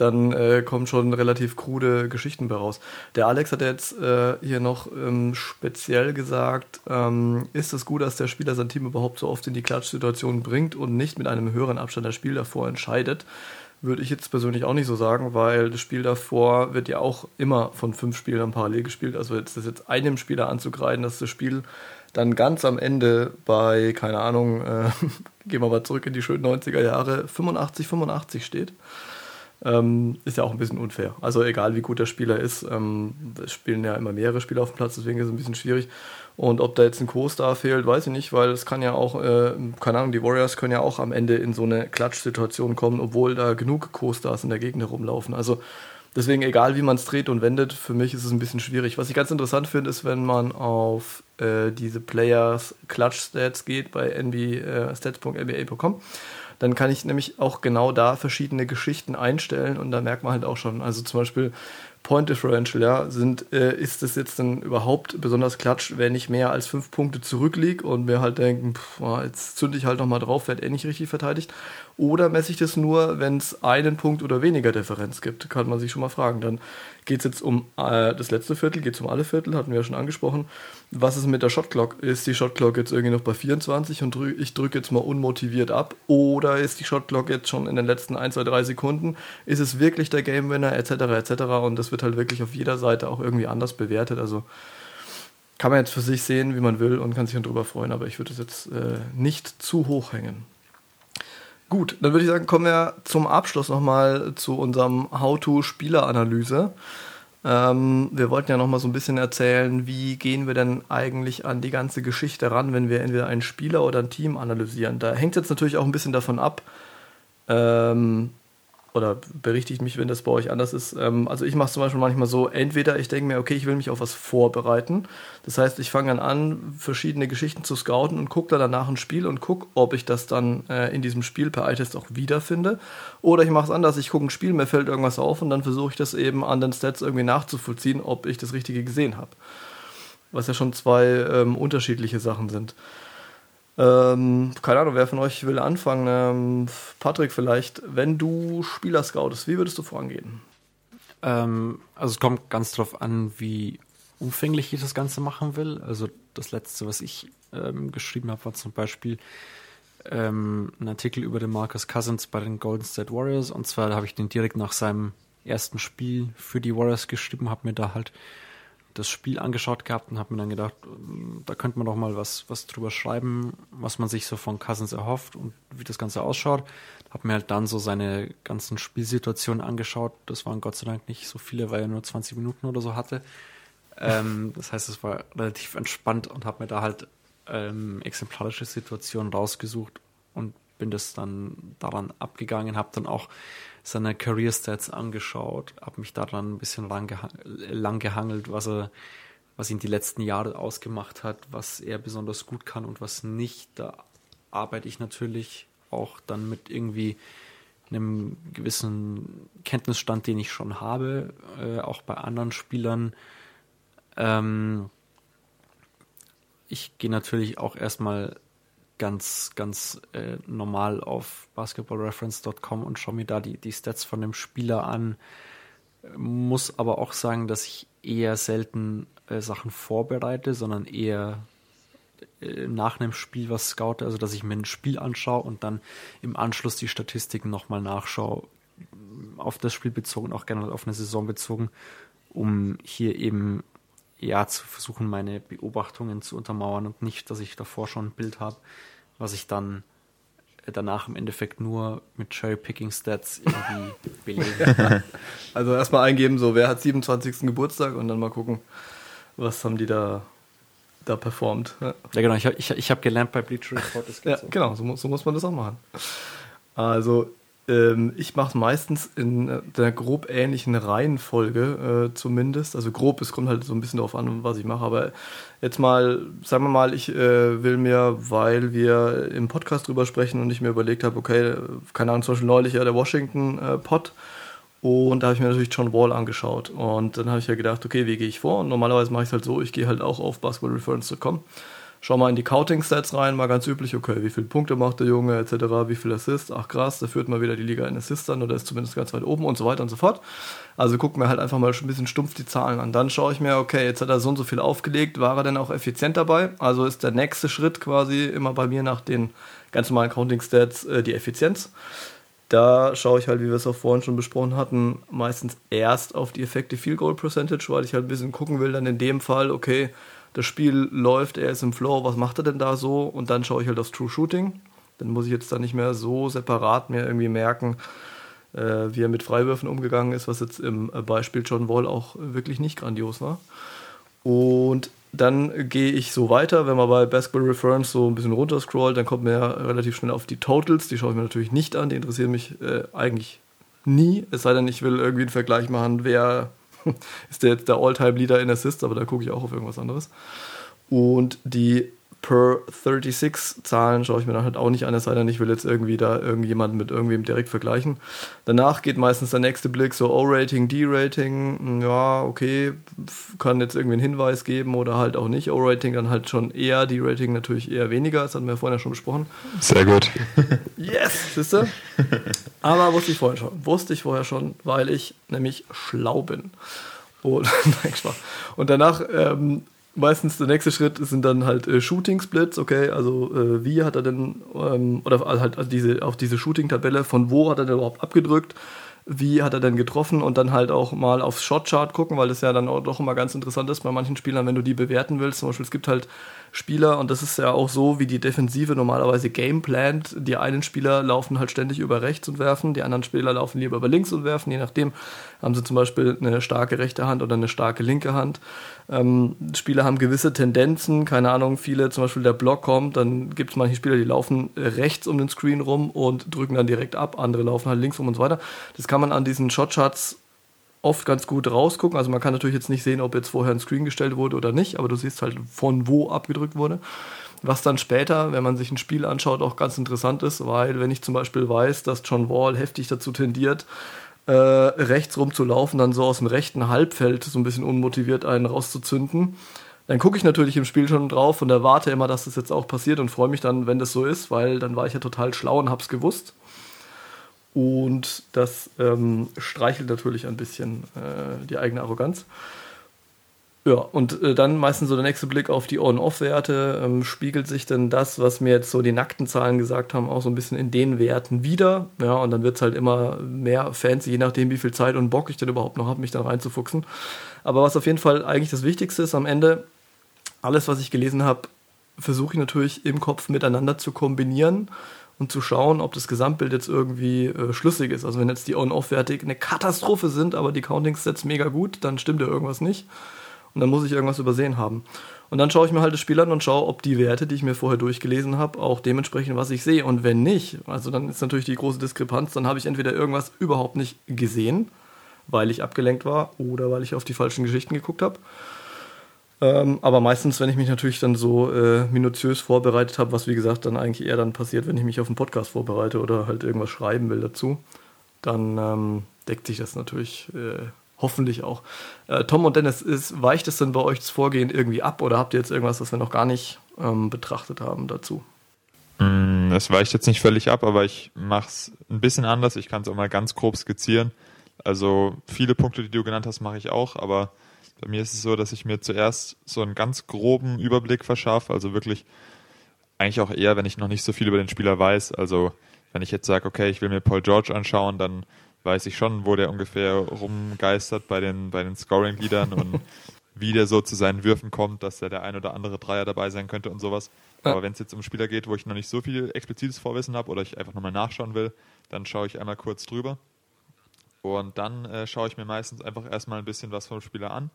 dann äh, kommen schon relativ krude Geschichten bei raus. Der Alex hat jetzt äh, hier noch ähm, speziell gesagt, ähm, ist es gut, dass der Spieler sein Team überhaupt so oft in die Klatschsituation bringt und nicht mit einem höheren Abstand das Spiel davor entscheidet? Würde ich jetzt persönlich auch nicht so sagen, weil das Spiel davor wird ja auch immer von fünf Spielern parallel gespielt. Also jetzt ist jetzt einem Spieler anzugreifen, dass das Spiel dann ganz am Ende bei, keine Ahnung, äh, <laughs> gehen wir mal zurück in die schönen 90er Jahre, 85, 85 steht. Ähm, ist ja auch ein bisschen unfair. Also egal wie gut der Spieler ist, ähm, es spielen ja immer mehrere Spieler auf dem Platz, deswegen ist es ein bisschen schwierig. Und ob da jetzt ein Co-Star fehlt, weiß ich nicht, weil es kann ja auch, äh, keine Ahnung, die Warriors können ja auch am Ende in so eine Klatschsituation kommen, obwohl da genug Co-Stars in der Gegend herumlaufen. Also deswegen, egal wie man es dreht und wendet, für mich ist es ein bisschen schwierig. Was ich ganz interessant finde, ist, wenn man auf äh, diese Players Clutch Stats geht bei nb, äh, stats.nba.com dann kann ich nämlich auch genau da verschiedene Geschichten einstellen und da merkt man halt auch schon, also zum Beispiel Point Differential, ja, sind, äh, ist das jetzt dann überhaupt besonders klatsch, wenn ich mehr als fünf Punkte zurückliege und mir halt denken, pff, jetzt zünde ich halt nochmal drauf, werde eh nicht richtig verteidigt. Oder messe ich das nur, wenn es einen Punkt oder weniger Differenz gibt? Kann man sich schon mal fragen. Dann geht es jetzt um äh, das letzte Viertel, geht es um alle Viertel, hatten wir ja schon angesprochen. Was ist mit der Shotclock? Ist die Shotclock jetzt irgendwie noch bei 24 und drück, ich drücke jetzt mal unmotiviert ab? Oder ist die Shotclock jetzt schon in den letzten 1, 2, 3 Sekunden? Ist es wirklich der Game Winner, etc., etc.? Und das wird halt wirklich auf jeder Seite auch irgendwie anders bewertet. Also kann man jetzt für sich sehen, wie man will und kann sich dann drüber freuen, aber ich würde es jetzt äh, nicht zu hoch hängen. Gut, dann würde ich sagen, kommen wir zum Abschluss nochmal zu unserem How-to-Spieleranalyse. Ähm, wir wollten ja nochmal so ein bisschen erzählen, wie gehen wir denn eigentlich an die ganze Geschichte ran, wenn wir entweder einen Spieler oder ein Team analysieren. Da hängt jetzt natürlich auch ein bisschen davon ab, ähm, oder berichtigt mich, wenn das bei euch anders ist. Ähm, also ich mache es zum Beispiel manchmal so, entweder ich denke mir, okay, ich will mich auf was vorbereiten. Das heißt, ich fange dann an, verschiedene Geschichten zu scouten und gucke dann danach ein Spiel und gucke, ob ich das dann äh, in diesem Spiel per iTest auch wiederfinde. Oder ich mache es anders, ich gucke ein Spiel, mir fällt irgendwas auf und dann versuche ich das eben an den Stats irgendwie nachzuvollziehen, ob ich das Richtige gesehen habe. Was ja schon zwei ähm, unterschiedliche Sachen sind. Ähm, keine Ahnung, wer von euch will anfangen? Ähm, Patrick, vielleicht, wenn du Spieler scoutest, wie würdest du vorangehen?
Ähm, also es kommt ganz drauf an, wie umfänglich ich das Ganze machen will. Also das letzte, was ich ähm, geschrieben habe, war zum Beispiel ähm, ein Artikel über den Marcus Cousins bei den Golden State Warriors. Und zwar habe ich den direkt nach seinem ersten Spiel für die Warriors geschrieben, habe mir da halt das Spiel angeschaut gehabt und habe mir dann gedacht, ähm, da könnte man doch mal was, was drüber schreiben, was man sich so von Cousins erhofft und wie das Ganze ausschaut. Habe mir halt dann so seine ganzen Spielsituationen angeschaut. Das waren Gott sei Dank nicht so viele, weil er nur 20 Minuten oder so hatte. Ähm, das heißt, es war relativ entspannt und habe mir da halt ähm, exemplarische Situationen rausgesucht und bin das dann daran abgegangen, habe dann auch seine Career Stats angeschaut, habe mich daran ein bisschen lang, geha lang gehangelt, was er, was ihn die letzten Jahre ausgemacht hat, was er besonders gut kann und was nicht. Da arbeite ich natürlich auch dann mit irgendwie einem gewissen Kenntnisstand, den ich schon habe, äh, auch bei anderen Spielern. Ähm, ich gehe natürlich auch erstmal ganz, ganz äh, normal auf basketballreference.com und schaue mir da die, die Stats von dem Spieler an. Muss aber auch sagen, dass ich eher selten äh, Sachen vorbereite, sondern eher äh, nach einem Spiel was scoute, also dass ich mir ein Spiel anschaue und dann im Anschluss die Statistiken nochmal nachschaue, auf das Spiel bezogen, auch gerne auf eine Saison bezogen, um hier eben ja zu versuchen, meine Beobachtungen zu untermauern und nicht, dass ich davor schon ein Bild habe, was ich dann danach im Endeffekt nur mit Cherry-Picking-Stats irgendwie <laughs> belege.
also erstmal eingeben, so wer hat 27. Geburtstag und dann mal gucken, was haben die da, da performt.
Ja, ja genau, ich, ich, ich habe gelernt bei Bleacher Report.
ja, so. genau, so, so muss man das auch machen. Also ähm, ich mache es meistens in der grob ähnlichen Reihenfolge, äh, zumindest. Also grob, es kommt halt so ein bisschen darauf an, was ich mache. Aber jetzt mal, sagen wir mal, ich äh, will mir, weil wir im Podcast drüber sprechen und ich mir überlegt habe, okay, keine Ahnung, zum Beispiel neulich ja der Washington-Pod. Äh, und da habe ich mir natürlich John Wall angeschaut. Und dann habe ich ja gedacht, okay, wie gehe ich vor? Und normalerweise mache ich es halt so, ich gehe halt auch auf basketballreference.com schau mal in die Counting-Stats rein, mal ganz üblich, okay, wie viele Punkte macht der Junge, etc., wie viel Assists, ach krass, der führt mal wieder die Liga in Assists an oder ist zumindest ganz weit oben und so weiter und so fort. Also guck mir halt einfach mal ein bisschen stumpf die Zahlen an. Dann schaue ich mir, okay, jetzt hat er so und so viel aufgelegt, war er denn auch effizient dabei? Also ist der nächste Schritt quasi immer bei mir nach den ganz normalen Counting-Stats äh, die Effizienz. Da schaue ich halt, wie wir es auch vorhin schon besprochen hatten, meistens erst auf die Effekte Field Goal Percentage, weil ich halt ein bisschen gucken will, dann in dem Fall, okay, das Spiel läuft, er ist im Flow, was macht er denn da so? Und dann schaue ich halt aufs True Shooting. Dann muss ich jetzt da nicht mehr so separat mir irgendwie merken, äh, wie er mit Freiwürfen umgegangen ist, was jetzt im Beispiel John Wall auch wirklich nicht grandios war. Und dann gehe ich so weiter, wenn man bei Basketball Reference so ein bisschen runterscrollt, dann kommt man ja relativ schnell auf die Totals. Die schaue ich mir natürlich nicht an, die interessieren mich äh, eigentlich nie. Es sei denn, ich will irgendwie einen Vergleich machen, wer <laughs> ist der jetzt der All-Time-Leader in Assists, aber da gucke ich auch auf irgendwas anderes. Und die per 36 Zahlen schaue ich mir dann halt auch nicht an, es sei denn, ich will jetzt irgendwie da irgendjemanden mit irgendwem direkt vergleichen. Danach geht meistens der nächste Blick so O-Rating, D-Rating, hm, ja, okay, kann jetzt irgendwie einen Hinweis geben oder halt auch nicht. O-Rating dann halt schon eher, D-Rating natürlich eher weniger, das hatten wir vorhin ja schon besprochen.
Sehr gut.
yes, siehst du? Aber wusste ich vorher schon, wusste ich vorher schon, weil ich nämlich schlau bin. Und, <laughs> und danach ähm, meistens der nächste Schritt sind dann halt äh, Shooting Splits, okay, also äh, wie hat er denn, ähm, oder halt also diese, auf diese Shooting-Tabelle, von wo hat er denn überhaupt abgedrückt, wie hat er denn getroffen? Und dann halt auch mal aufs Shotchart gucken, weil das ja dann auch doch immer ganz interessant ist bei manchen Spielern, wenn du die bewerten willst. Zum Beispiel, es gibt halt Spieler und das ist ja auch so, wie die Defensive normalerweise gameplant. Die einen Spieler laufen halt ständig über rechts und werfen, die anderen Spieler laufen lieber über links und werfen, je nachdem haben sie zum Beispiel eine starke rechte Hand oder eine starke linke Hand. Ähm, Spieler haben gewisse Tendenzen, keine Ahnung, viele, zum Beispiel der Block kommt, dann gibt es manche Spieler, die laufen rechts um den Screen rum und drücken dann direkt ab, andere laufen halt links rum und so weiter. Das kann man an diesen Shotcharts oft ganz gut rausgucken. Also man kann natürlich jetzt nicht sehen, ob jetzt vorher ein Screen gestellt wurde oder nicht, aber du siehst halt, von wo abgedrückt wurde. Was dann später, wenn man sich ein Spiel anschaut, auch ganz interessant ist, weil wenn ich zum Beispiel weiß, dass John Wall heftig dazu tendiert, äh, rechts rumzulaufen, dann so aus dem rechten Halbfeld so ein bisschen unmotiviert einen rauszuzünden, dann gucke ich natürlich im Spiel schon drauf und erwarte immer, dass das jetzt auch passiert und freue mich dann, wenn das so ist, weil dann war ich ja total schlau und hab's gewusst. Und das ähm, streichelt natürlich ein bisschen äh, die eigene Arroganz. Ja, und äh, dann meistens so der nächste Blick auf die On-Off-Werte. Ähm, spiegelt sich denn das, was mir jetzt so die nackten Zahlen gesagt haben, auch so ein bisschen in den Werten wieder? Ja, und dann wird es halt immer mehr fancy, je nachdem, wie viel Zeit und Bock ich denn überhaupt noch habe, mich da reinzufuchsen. Aber was auf jeden Fall eigentlich das Wichtigste ist am Ende, alles, was ich gelesen habe, versuche ich natürlich im Kopf miteinander zu kombinieren und zu schauen, ob das Gesamtbild jetzt irgendwie äh, schlüssig ist. Also wenn jetzt die On-Off-Werte eine Katastrophe sind, aber die Counting-Sets mega gut, dann stimmt ja irgendwas nicht. Und dann muss ich irgendwas übersehen haben. Und dann schaue ich mir halt das Spiel an und schaue, ob die Werte, die ich mir vorher durchgelesen habe, auch dementsprechend, was ich sehe. Und wenn nicht, also dann ist natürlich die große Diskrepanz, dann habe ich entweder irgendwas überhaupt nicht gesehen, weil ich abgelenkt war oder weil ich auf die falschen Geschichten geguckt habe. Ähm, aber meistens, wenn ich mich natürlich dann so äh, minutiös vorbereitet habe, was wie gesagt dann eigentlich eher dann passiert, wenn ich mich auf einen Podcast vorbereite oder halt irgendwas schreiben will dazu, dann ähm, deckt sich das natürlich äh, hoffentlich auch. Äh, Tom und Dennis, ist, weicht es denn bei euch das Vorgehen irgendwie ab oder habt ihr jetzt irgendwas, was wir noch gar nicht ähm, betrachtet haben dazu?
Mm, es weicht jetzt nicht völlig ab, aber ich mache es ein bisschen anders. Ich kann es auch mal ganz grob skizzieren. Also viele Punkte, die du genannt hast, mache ich auch, aber bei mir ist es so, dass ich mir zuerst so einen ganz groben Überblick verschaffe, also wirklich eigentlich auch eher, wenn ich noch nicht so viel über den Spieler weiß. Also wenn ich jetzt sage, okay, ich will mir Paul George anschauen, dann weiß ich schon, wo der ungefähr rumgeistert bei den, bei den Scoring-Liedern und <laughs> wie der so zu seinen Würfen kommt, dass da der ein oder andere Dreier dabei sein könnte und sowas. Aber wenn es jetzt um Spieler geht, wo ich noch nicht so viel explizites Vorwissen habe oder ich einfach nochmal nachschauen will, dann schaue ich einmal kurz drüber. Und dann äh, schaue ich mir meistens einfach erstmal ein bisschen was vom Spieler an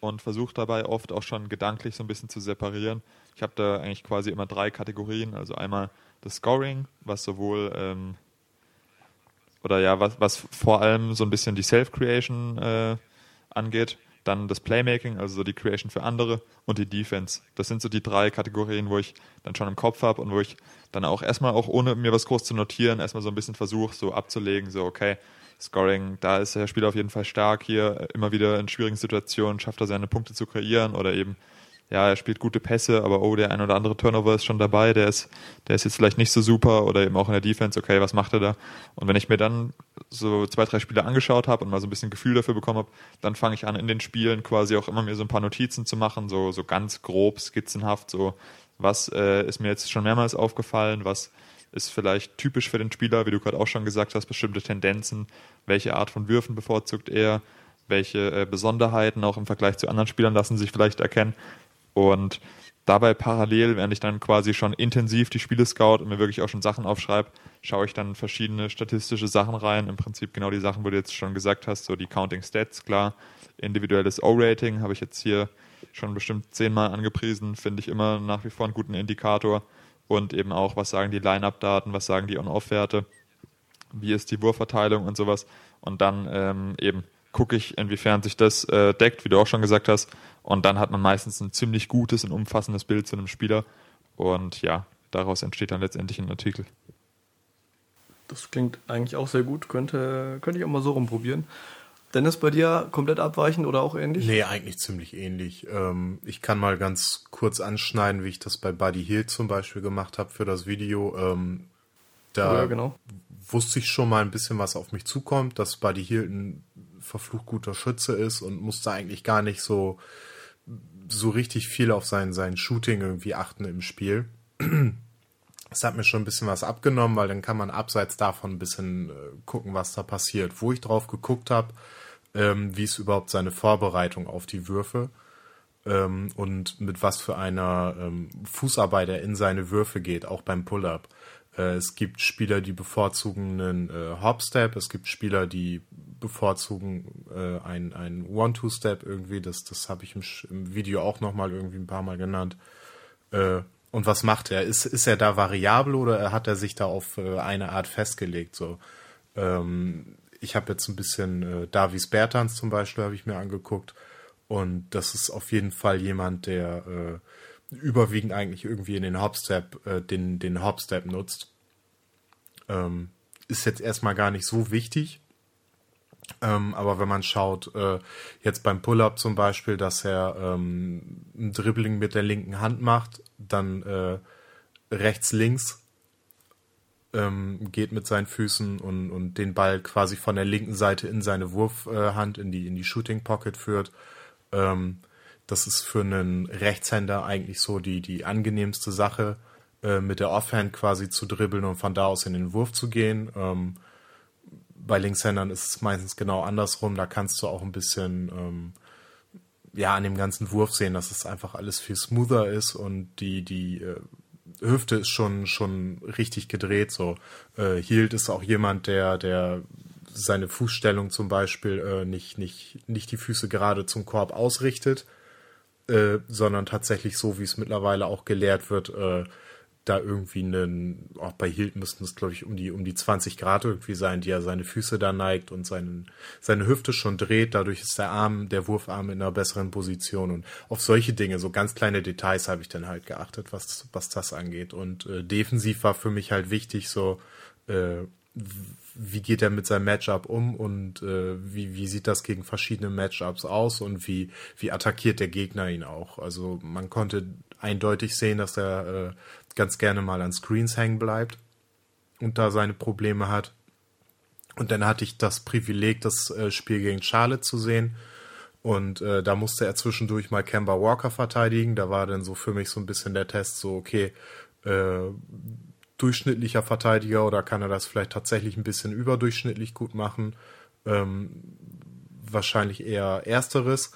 und versuche dabei oft auch schon gedanklich so ein bisschen zu separieren. Ich habe da eigentlich quasi immer drei Kategorien. Also einmal das Scoring, was sowohl ähm, oder ja, was, was vor allem so ein bisschen die Self-Creation äh, angeht. Dann das Playmaking, also so die Creation für andere und die Defense. Das sind so die drei Kategorien, wo ich dann schon im Kopf habe und wo ich dann auch erstmal auch ohne mir was groß zu notieren, erstmal so ein bisschen versuche, so abzulegen, so okay, Scoring, da ist der Spieler auf jeden Fall stark hier, immer wieder in schwierigen Situationen schafft er seine Punkte zu kreieren oder eben ja, er spielt gute Pässe, aber oh, der ein oder andere Turnover ist schon dabei, der ist, der ist jetzt vielleicht nicht so super oder eben auch in der Defense, okay, was macht er da? Und wenn ich mir dann so zwei, drei Spiele angeschaut habe und mal so ein bisschen Gefühl dafür bekommen habe, dann fange ich an, in den Spielen quasi auch immer mir so ein paar Notizen zu machen, so, so ganz grob, skizzenhaft, so, was äh, ist mir jetzt schon mehrmals aufgefallen, was ist vielleicht typisch für den Spieler, wie du gerade auch schon gesagt hast, bestimmte Tendenzen, welche Art von Würfen bevorzugt er, welche äh, Besonderheiten auch im Vergleich zu anderen Spielern lassen sich vielleicht erkennen. Und dabei parallel, während ich dann quasi schon intensiv die Spiele scout und mir wirklich auch schon Sachen aufschreibe, schaue ich dann verschiedene statistische Sachen rein. Im Prinzip genau die Sachen, wo du jetzt schon gesagt hast, so die Counting Stats, klar. Individuelles O-Rating habe ich jetzt hier schon bestimmt zehnmal angepriesen, finde ich immer nach wie vor einen guten Indikator. Und eben auch, was sagen die Line-Up-Daten, was sagen die On-Off-Werte, wie ist die Wurfverteilung und sowas. Und dann ähm, eben gucke ich, inwiefern sich das äh, deckt, wie du auch schon gesagt hast. Und dann hat man meistens ein ziemlich gutes und umfassendes Bild zu einem Spieler. Und ja, daraus entsteht dann letztendlich ein Artikel.
Das klingt eigentlich auch sehr gut. Könnte, könnte ich auch mal so rumprobieren. Dennis, bei dir komplett abweichend oder auch ähnlich?
Nee, eigentlich ziemlich ähnlich. Ähm, ich kann mal ganz kurz anschneiden, wie ich das bei Buddy Hill zum Beispiel gemacht habe für das Video. Ähm, da ja, genau. wusste ich schon mal ein bisschen, was auf mich zukommt, dass Buddy Hill ein verflucht guter Schütze ist und musste eigentlich gar nicht so, so richtig viel auf sein, sein Shooting irgendwie achten im Spiel. <clears throat> Das hat mir schon ein bisschen was abgenommen, weil dann kann man abseits davon ein bisschen äh, gucken, was da passiert. Wo ich drauf geguckt habe, ähm, wie ist überhaupt seine Vorbereitung auf die Würfe ähm, und mit was für einer ähm, Fußarbeit er in seine Würfe geht, auch beim Pull-up. Äh, es gibt Spieler, die bevorzugen einen äh, Hop-Step, es gibt Spieler, die bevorzugen äh, ein, ein One-Two-Step irgendwie, das, das habe ich im, im Video auch nochmal irgendwie ein paar Mal genannt. Äh, und was macht er? Ist, ist er da variabel oder hat er sich da auf äh, eine Art festgelegt? So, ähm, ich habe jetzt ein bisschen äh, Davis Bertans zum Beispiel habe ich mir angeguckt und das ist auf jeden Fall jemand, der äh, überwiegend eigentlich irgendwie in den Hopstep äh, den den Hopstep nutzt. Ähm, ist jetzt erstmal gar nicht so wichtig, ähm, aber wenn man schaut, äh, jetzt beim Pull-up zum Beispiel, dass er ähm, ein Dribbling mit der linken Hand macht, dann äh, rechts links ähm, geht mit seinen Füßen und, und den Ball quasi von der linken Seite in seine Wurfhand in die in die Shooting Pocket führt. Ähm, das ist für einen Rechtshänder eigentlich so die die angenehmste Sache, äh, mit der Offhand quasi zu dribbeln und von da aus in den Wurf zu gehen. Ähm, bei Linkshändern ist es meistens genau andersrum. Da kannst du auch ein bisschen ähm, ja an dem ganzen Wurf sehen, dass es einfach alles viel smoother ist und die die äh, Hüfte ist schon schon richtig gedreht. So äh, Hield ist auch jemand, der der seine Fußstellung zum Beispiel äh, nicht nicht nicht die Füße gerade zum Korb ausrichtet, äh, sondern tatsächlich so, wie es mittlerweile auch gelehrt wird. Äh, da irgendwie einen, auch bei Hilt müssten es, glaube ich, um die, um die 20 Grad irgendwie sein, die er seine Füße da neigt und seinen, seine Hüfte schon dreht. Dadurch ist der Arm, der Wurfarm in einer besseren Position. Und auf solche Dinge, so ganz kleine Details habe ich dann halt geachtet, was, was das angeht. Und äh, defensiv war für mich halt wichtig, so, äh, wie geht er mit seinem Matchup um und äh, wie, wie sieht das gegen verschiedene Matchups aus und wie, wie attackiert der Gegner ihn auch. Also man konnte eindeutig sehen, dass er äh, ganz gerne mal an Screens hängen bleibt und da seine Probleme hat. Und dann hatte ich das Privileg, das äh, Spiel gegen Charlotte zu sehen. Und äh, da musste er zwischendurch mal Kemba Walker verteidigen. Da war dann so für mich so ein bisschen der Test, so, okay, äh, durchschnittlicher Verteidiger oder kann er das vielleicht tatsächlich ein bisschen überdurchschnittlich gut machen? Ähm, wahrscheinlich eher ersteres.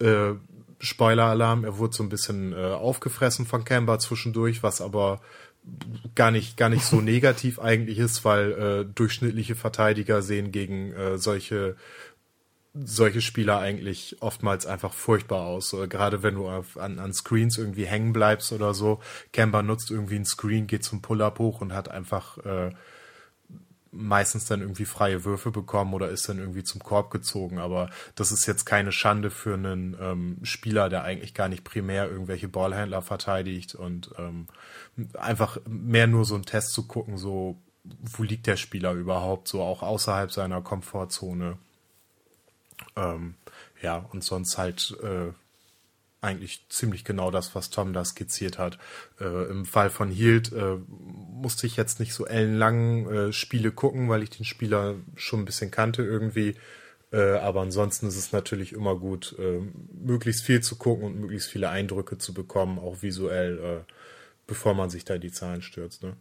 Äh, Spoiler-Alarm, er wurde so ein bisschen äh, aufgefressen von Kemba zwischendurch, was aber gar nicht gar nicht so <laughs> negativ eigentlich ist, weil äh, durchschnittliche Verteidiger sehen gegen äh, solche solche Spieler eigentlich oftmals einfach furchtbar aus. Gerade wenn du auf, an, an Screens irgendwie hängen bleibst oder so. Kemba nutzt irgendwie einen Screen, geht zum Pull-up hoch und hat einfach äh, meistens dann irgendwie freie Würfe bekommen oder ist dann irgendwie zum Korb gezogen. Aber das ist jetzt keine Schande für einen ähm, Spieler, der eigentlich gar nicht primär irgendwelche Ballhändler verteidigt und ähm, einfach mehr nur so einen Test zu gucken, so wo liegt der Spieler überhaupt, so auch außerhalb seiner Komfortzone. Ähm, ja, und sonst halt äh, eigentlich ziemlich genau das, was Tom da skizziert hat. Äh, Im Fall von Hield äh, musste ich jetzt nicht so ellenlang äh, Spiele gucken, weil ich den Spieler schon ein bisschen kannte irgendwie. Äh, aber ansonsten ist es natürlich immer gut, äh, möglichst viel zu gucken und möglichst viele Eindrücke zu bekommen, auch visuell, äh, bevor man sich da in die Zahlen stürzt. Ne?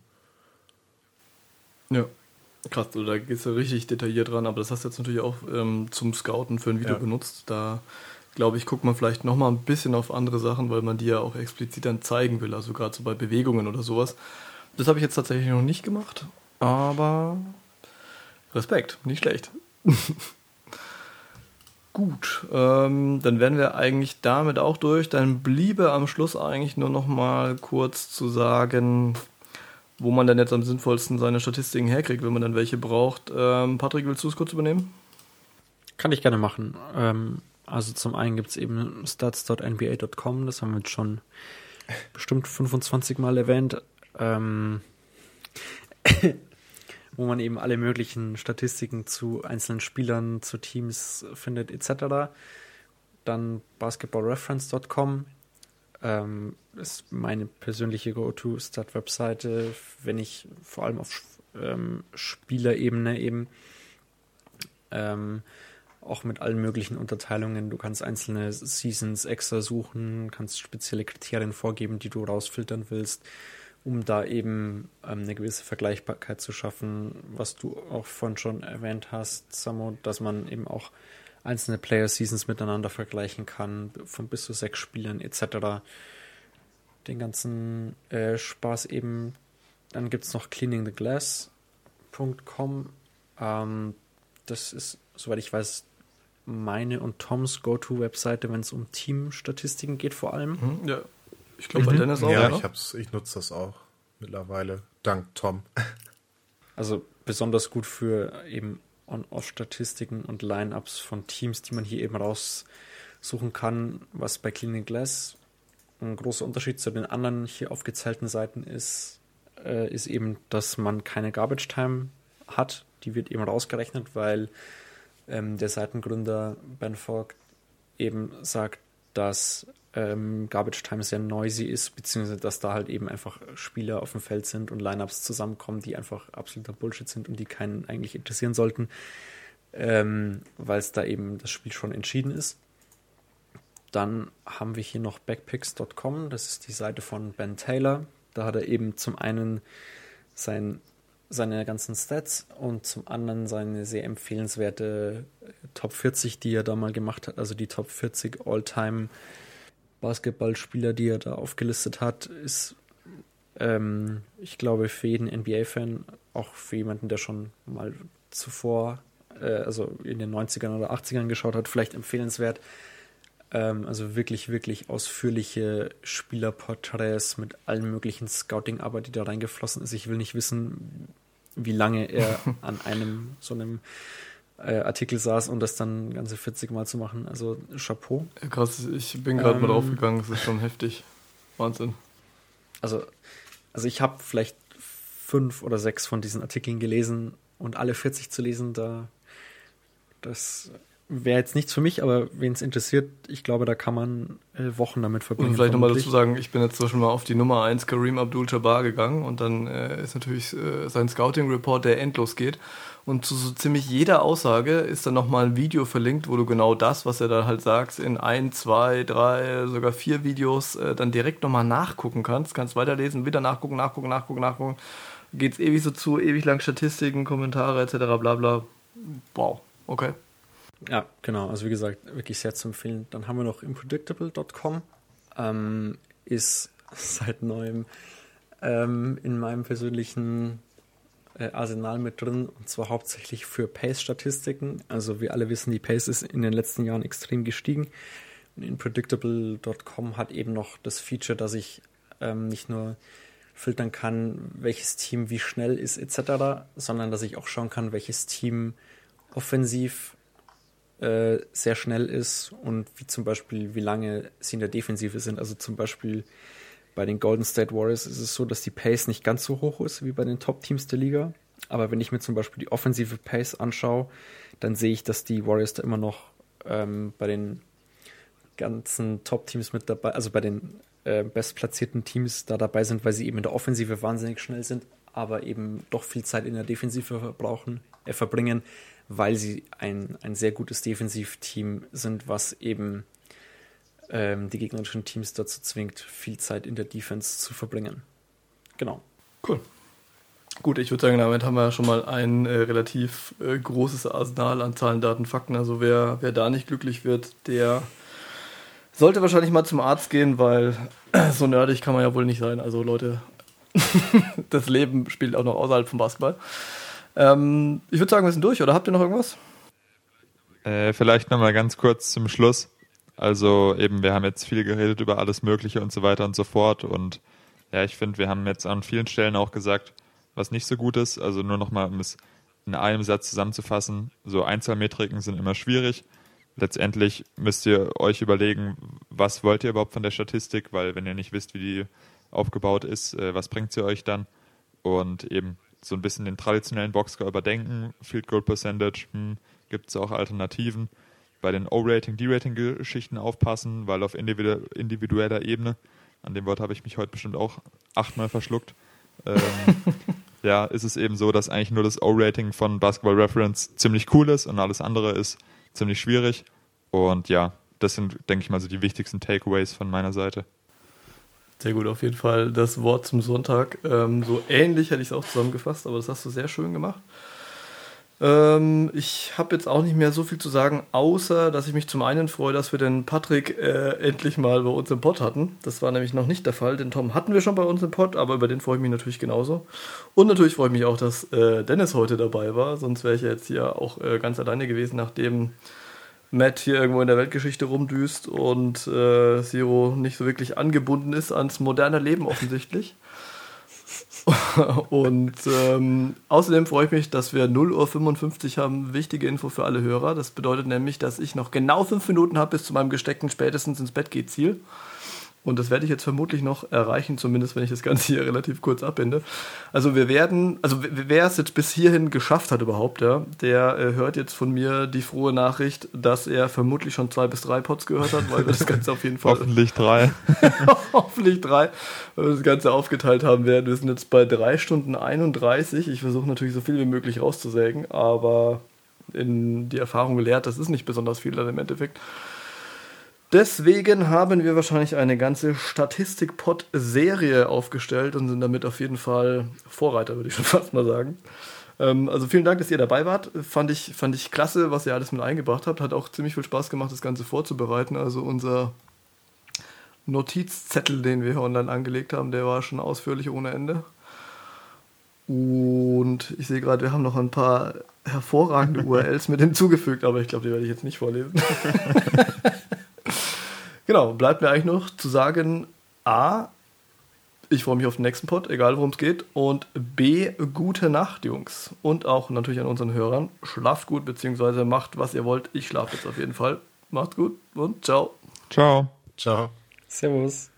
Ja. Krass, da gehst du richtig detailliert ran, aber das hast du jetzt natürlich auch ähm, zum Scouten für ein Video
Ja.
benutzt. Da glaube ich, guckt man vielleicht nochmal ein bisschen auf andere Sachen, weil man die ja auch explizit dann zeigen will, also gerade so bei Bewegungen oder sowas. Das habe ich jetzt tatsächlich noch nicht gemacht, aber Respekt, nicht schlecht. <laughs> Gut, ähm, dann wären wir eigentlich damit auch durch. Dann bliebe am Schluss eigentlich nur noch mal kurz zu sagen, wo man dann jetzt am sinnvollsten seine Statistiken herkriegt, wenn man dann welche braucht. Ähm, Patrick, willst du es kurz übernehmen?
Kann ich gerne machen. Ähm, also zum einen gibt es eben stats.nba.com, das haben wir jetzt schon bestimmt 25 Mal erwähnt, ähm, <coughs> wo man eben alle möglichen Statistiken zu einzelnen Spielern, zu Teams findet etc. Dann basketballreference.com ähm, ist meine persönliche Go-To-Stat-Webseite, wenn ich vor allem auf ähm, Spielerebene eben ähm, auch mit allen möglichen Unterteilungen. Du kannst einzelne Seasons extra suchen, kannst spezielle Kriterien vorgeben, die du rausfiltern willst, um da eben ähm, eine gewisse Vergleichbarkeit zu schaffen, was du auch vorhin schon erwähnt hast, Samo, dass man eben auch einzelne Player Seasons miteinander vergleichen kann, von bis zu sechs Spielern etc. Den ganzen äh, Spaß eben. Dann gibt es noch cleaningtheglass.com. Ähm, das ist, soweit ich weiß, meine und Toms Go-To-Webseite, wenn es um Teamstatistiken geht, vor allem.
Hm, ja. Ich glaube, bei
Mhm.
Dennis auch,
ja,
oder?
ich, hab's, ich nutze das auch mittlerweile. Dank Tom. <laughs>
Also besonders gut für eben On-Off-Statistiken und Line-Ups von Teams, die man hier eben raussuchen kann, was bei Cleaning Glass ein großer Unterschied zu den anderen hier aufgezählten Seiten ist, äh, ist eben, dass man keine Garbage Time hat. Die wird eben rausgerechnet, weil ähm, der Seitengründer Ben Fogg eben sagt, dass ähm, Garbage Time sehr noisy ist, beziehungsweise dass da halt eben einfach Spieler auf dem Feld sind und Lineups zusammenkommen, die einfach absoluter Bullshit sind und die keinen eigentlich interessieren sollten, ähm, weil es da eben das Spiel schon entschieden ist. Dann haben wir hier noch backpicks.com, das ist die Seite von Ben Taylor. Da hat er eben zum einen sein, seine ganzen Stats und zum anderen seine sehr empfehlenswerte äh, Top 40, die er da mal gemacht hat, also die Top 40 All-Time Basketballspieler, die er da aufgelistet hat, ist, ähm, ich glaube, für jeden NBA-Fan, auch für jemanden, der schon mal zuvor, äh, also in den 90ern oder 80ern geschaut hat, vielleicht empfehlenswert. Ähm, also wirklich, wirklich ausführliche Spielerporträts mit allen möglichen Scouting-Arbeit, die da reingeflossen ist. Ich will nicht wissen, wie lange er <laughs> an einem so einem äh, Artikel saß und das dann ganze 40 Mal zu machen. Also Chapeau.
Ja, krass, ich bin gerade mal
Ähm.
draufgegangen, das ist schon heftig. Wahnsinn.
Also, also ich habe vielleicht fünf oder sechs von diesen Artikeln gelesen und alle 40 zu lesen, da das wäre jetzt nichts für mich, aber wen es interessiert, ich glaube, da kann man äh, Wochen damit verbringen.
Und vielleicht nochmal dazu sagen, ich bin jetzt zum Beispiel mal auf die Nummer 1 Kareem Abdul-Jabbar gegangen und dann äh, ist natürlich äh, sein Scouting-Report, der endlos geht. Und zu so ziemlich jeder Aussage ist dann nochmal ein Video verlinkt, wo du genau das, was er da halt sagt, in ein, zwei, drei, sogar vier Videos äh, dann direkt nochmal nachgucken kannst. Kannst weiterlesen, wieder nachgucken, nachgucken, nachgucken, nachgucken. Geht's ewig so zu, ewig lang Statistiken, Kommentare etc. bla bla. Wow, okay.
Ja, genau. Also wie gesagt, wirklich sehr zu empfehlen. Dann haben wir noch impredictable.com. Ähm, ist <laughs> seit neuem ähm, in meinem persönlichen äh, Arsenal mit drin und zwar hauptsächlich für Pace-Statistiken. Also wir alle wissen, die Pace ist in den letzten Jahren extrem gestiegen. Und impredictable.com hat eben noch das Feature, dass ich ähm, nicht nur filtern kann, welches Team wie schnell ist etc., sondern dass ich auch schauen kann, welches Team offensiv äh, sehr schnell ist und wie zum Beispiel, wie lange sie in der Defensive sind. Also zum Beispiel bei den Golden State Warriors ist es so, dass die Pace nicht ganz so hoch ist wie bei den Top-Teams der Liga. Aber wenn ich mir zum Beispiel die offensive Pace anschaue, dann sehe ich, dass die Warriors da immer noch ähm, bei den ganzen Top-Teams mit dabei, also bei den äh, bestplatzierten Teams da dabei sind, weil sie eben in der Offensive wahnsinnig schnell sind, aber eben doch viel Zeit in der Defensive verbrauchen, äh, verbringen, weil sie ein, ein sehr gutes Defensivteam sind, was eben ähm, die gegnerischen Teams dazu zwingt, viel Zeit in der Defense zu verbringen. Genau.
Cool. Gut, ich würde sagen, damit haben wir schon mal ein äh, relativ äh, großes Arsenal an Zahlen, Daten, Fakten. Also wer, wer da nicht glücklich wird, der sollte wahrscheinlich mal zum Arzt gehen, weil <clears throat> so nerdig kann man ja wohl nicht sein. Also Leute, <laughs> das Leben spielt auch noch außerhalb vom Basketball. Ähm, ich würde sagen, wir sind durch, oder habt ihr noch irgendwas?
Äh, vielleicht nochmal ganz kurz zum Schluss. Also eben, wir haben jetzt viel geredet über alles Mögliche und so weiter und so fort. Und ja, ich finde, wir haben jetzt an vielen Stellen auch gesagt, was nicht so gut ist. Also nur nochmal, um es in einem Satz zusammenzufassen, so Einzelmetriken sind immer schwierig. Letztendlich müsst ihr euch überlegen, was wollt ihr überhaupt von der Statistik, weil wenn ihr nicht wisst, wie die aufgebaut ist, äh, was bringt sie euch dann? Und eben so ein bisschen den traditionellen Boxscore überdenken, Field Goal Percentage, hm, gibt es auch Alternativen. Bei den O-Rating, D-Rating-Geschichten aufpassen, weil auf individueller Ebene, an dem Wort habe ich mich heute bestimmt auch achtmal verschluckt, ähm, <laughs> ja, ist es eben so, dass eigentlich nur das O-Rating von Basketball Reference ziemlich cool ist und alles andere ist ziemlich schwierig. Und ja, das sind, denke ich mal, so die wichtigsten Takeaways von meiner Seite.
Sehr gut, auf jeden Fall das Wort zum Sonntag. Ähm, so ähnlich hätte ich es auch zusammengefasst, aber das hast du sehr schön gemacht. Ähm, ich habe jetzt auch nicht mehr so viel zu sagen, außer dass ich mich zum einen freue, dass wir den Patrick äh, endlich mal bei uns im Pod hatten. Das war nämlich noch nicht der Fall. Den Tom hatten wir schon bei uns im Pod, aber über den freue ich mich natürlich genauso. Und natürlich freue ich mich auch, dass äh, Dennis heute dabei war. Sonst wäre ich ja jetzt hier auch äh, ganz alleine gewesen, nachdem Matt hier irgendwo in der Weltgeschichte rumdüst und äh, Zero nicht so wirklich angebunden ist ans moderne Leben offensichtlich. <laughs> Und ähm, außerdem freue ich mich, dass wir 0.55 Uhr haben. Wichtige Info für alle Hörer. Das bedeutet nämlich, dass ich noch genau fünf Minuten habe bis zu meinem gesteckten spätestens ins Bett geht Ziel. Und das werde ich jetzt vermutlich noch erreichen, zumindest wenn ich das Ganze hier relativ kurz abbinde. Also wir werden, also wer es jetzt bis hierhin geschafft hat überhaupt, ja, der äh, hört jetzt von mir die frohe Nachricht, dass er vermutlich schon zwei bis drei Pots gehört hat, weil wir das Ganze auf jeden Fall.
Hoffentlich drei. <laughs>
Hoffentlich drei, weil wir das Ganze aufgeteilt haben werden. Wir sind jetzt bei drei Stunden 31. Ich versuche natürlich so viel wie möglich rauszusägen, aber in die Erfahrung gelehrt, das ist nicht besonders viel dann im Endeffekt. Deswegen haben wir wahrscheinlich eine ganze Statistik-Pod-Serie aufgestellt und sind damit auf jeden Fall Vorreiter, würde ich schon <laughs> fast mal sagen. Ähm, also vielen Dank, dass ihr dabei wart. Fand ich, fand ich klasse, was ihr alles mit eingebracht habt. Hat auch ziemlich viel Spaß gemacht, das Ganze vorzubereiten. Also unser Notizzettel, den wir online angelegt haben, der war schon ausführlich ohne Ende. Und ich sehe gerade, wir haben noch ein paar hervorragende URLs mit hinzugefügt, aber ich glaube, die werde ich jetzt nicht vorlesen. <laughs> <laughs> Genau, bleibt mir eigentlich noch zu sagen, A, ich freue mich auf den nächsten Pod, egal worum es geht. Und B, gute Nacht, Jungs. Und auch natürlich an unseren Hörern. Schlaft gut, beziehungsweise macht, was ihr wollt. Ich schlafe jetzt auf jeden Fall. Macht's gut und ciao.
Ciao.
Ciao.
Servus.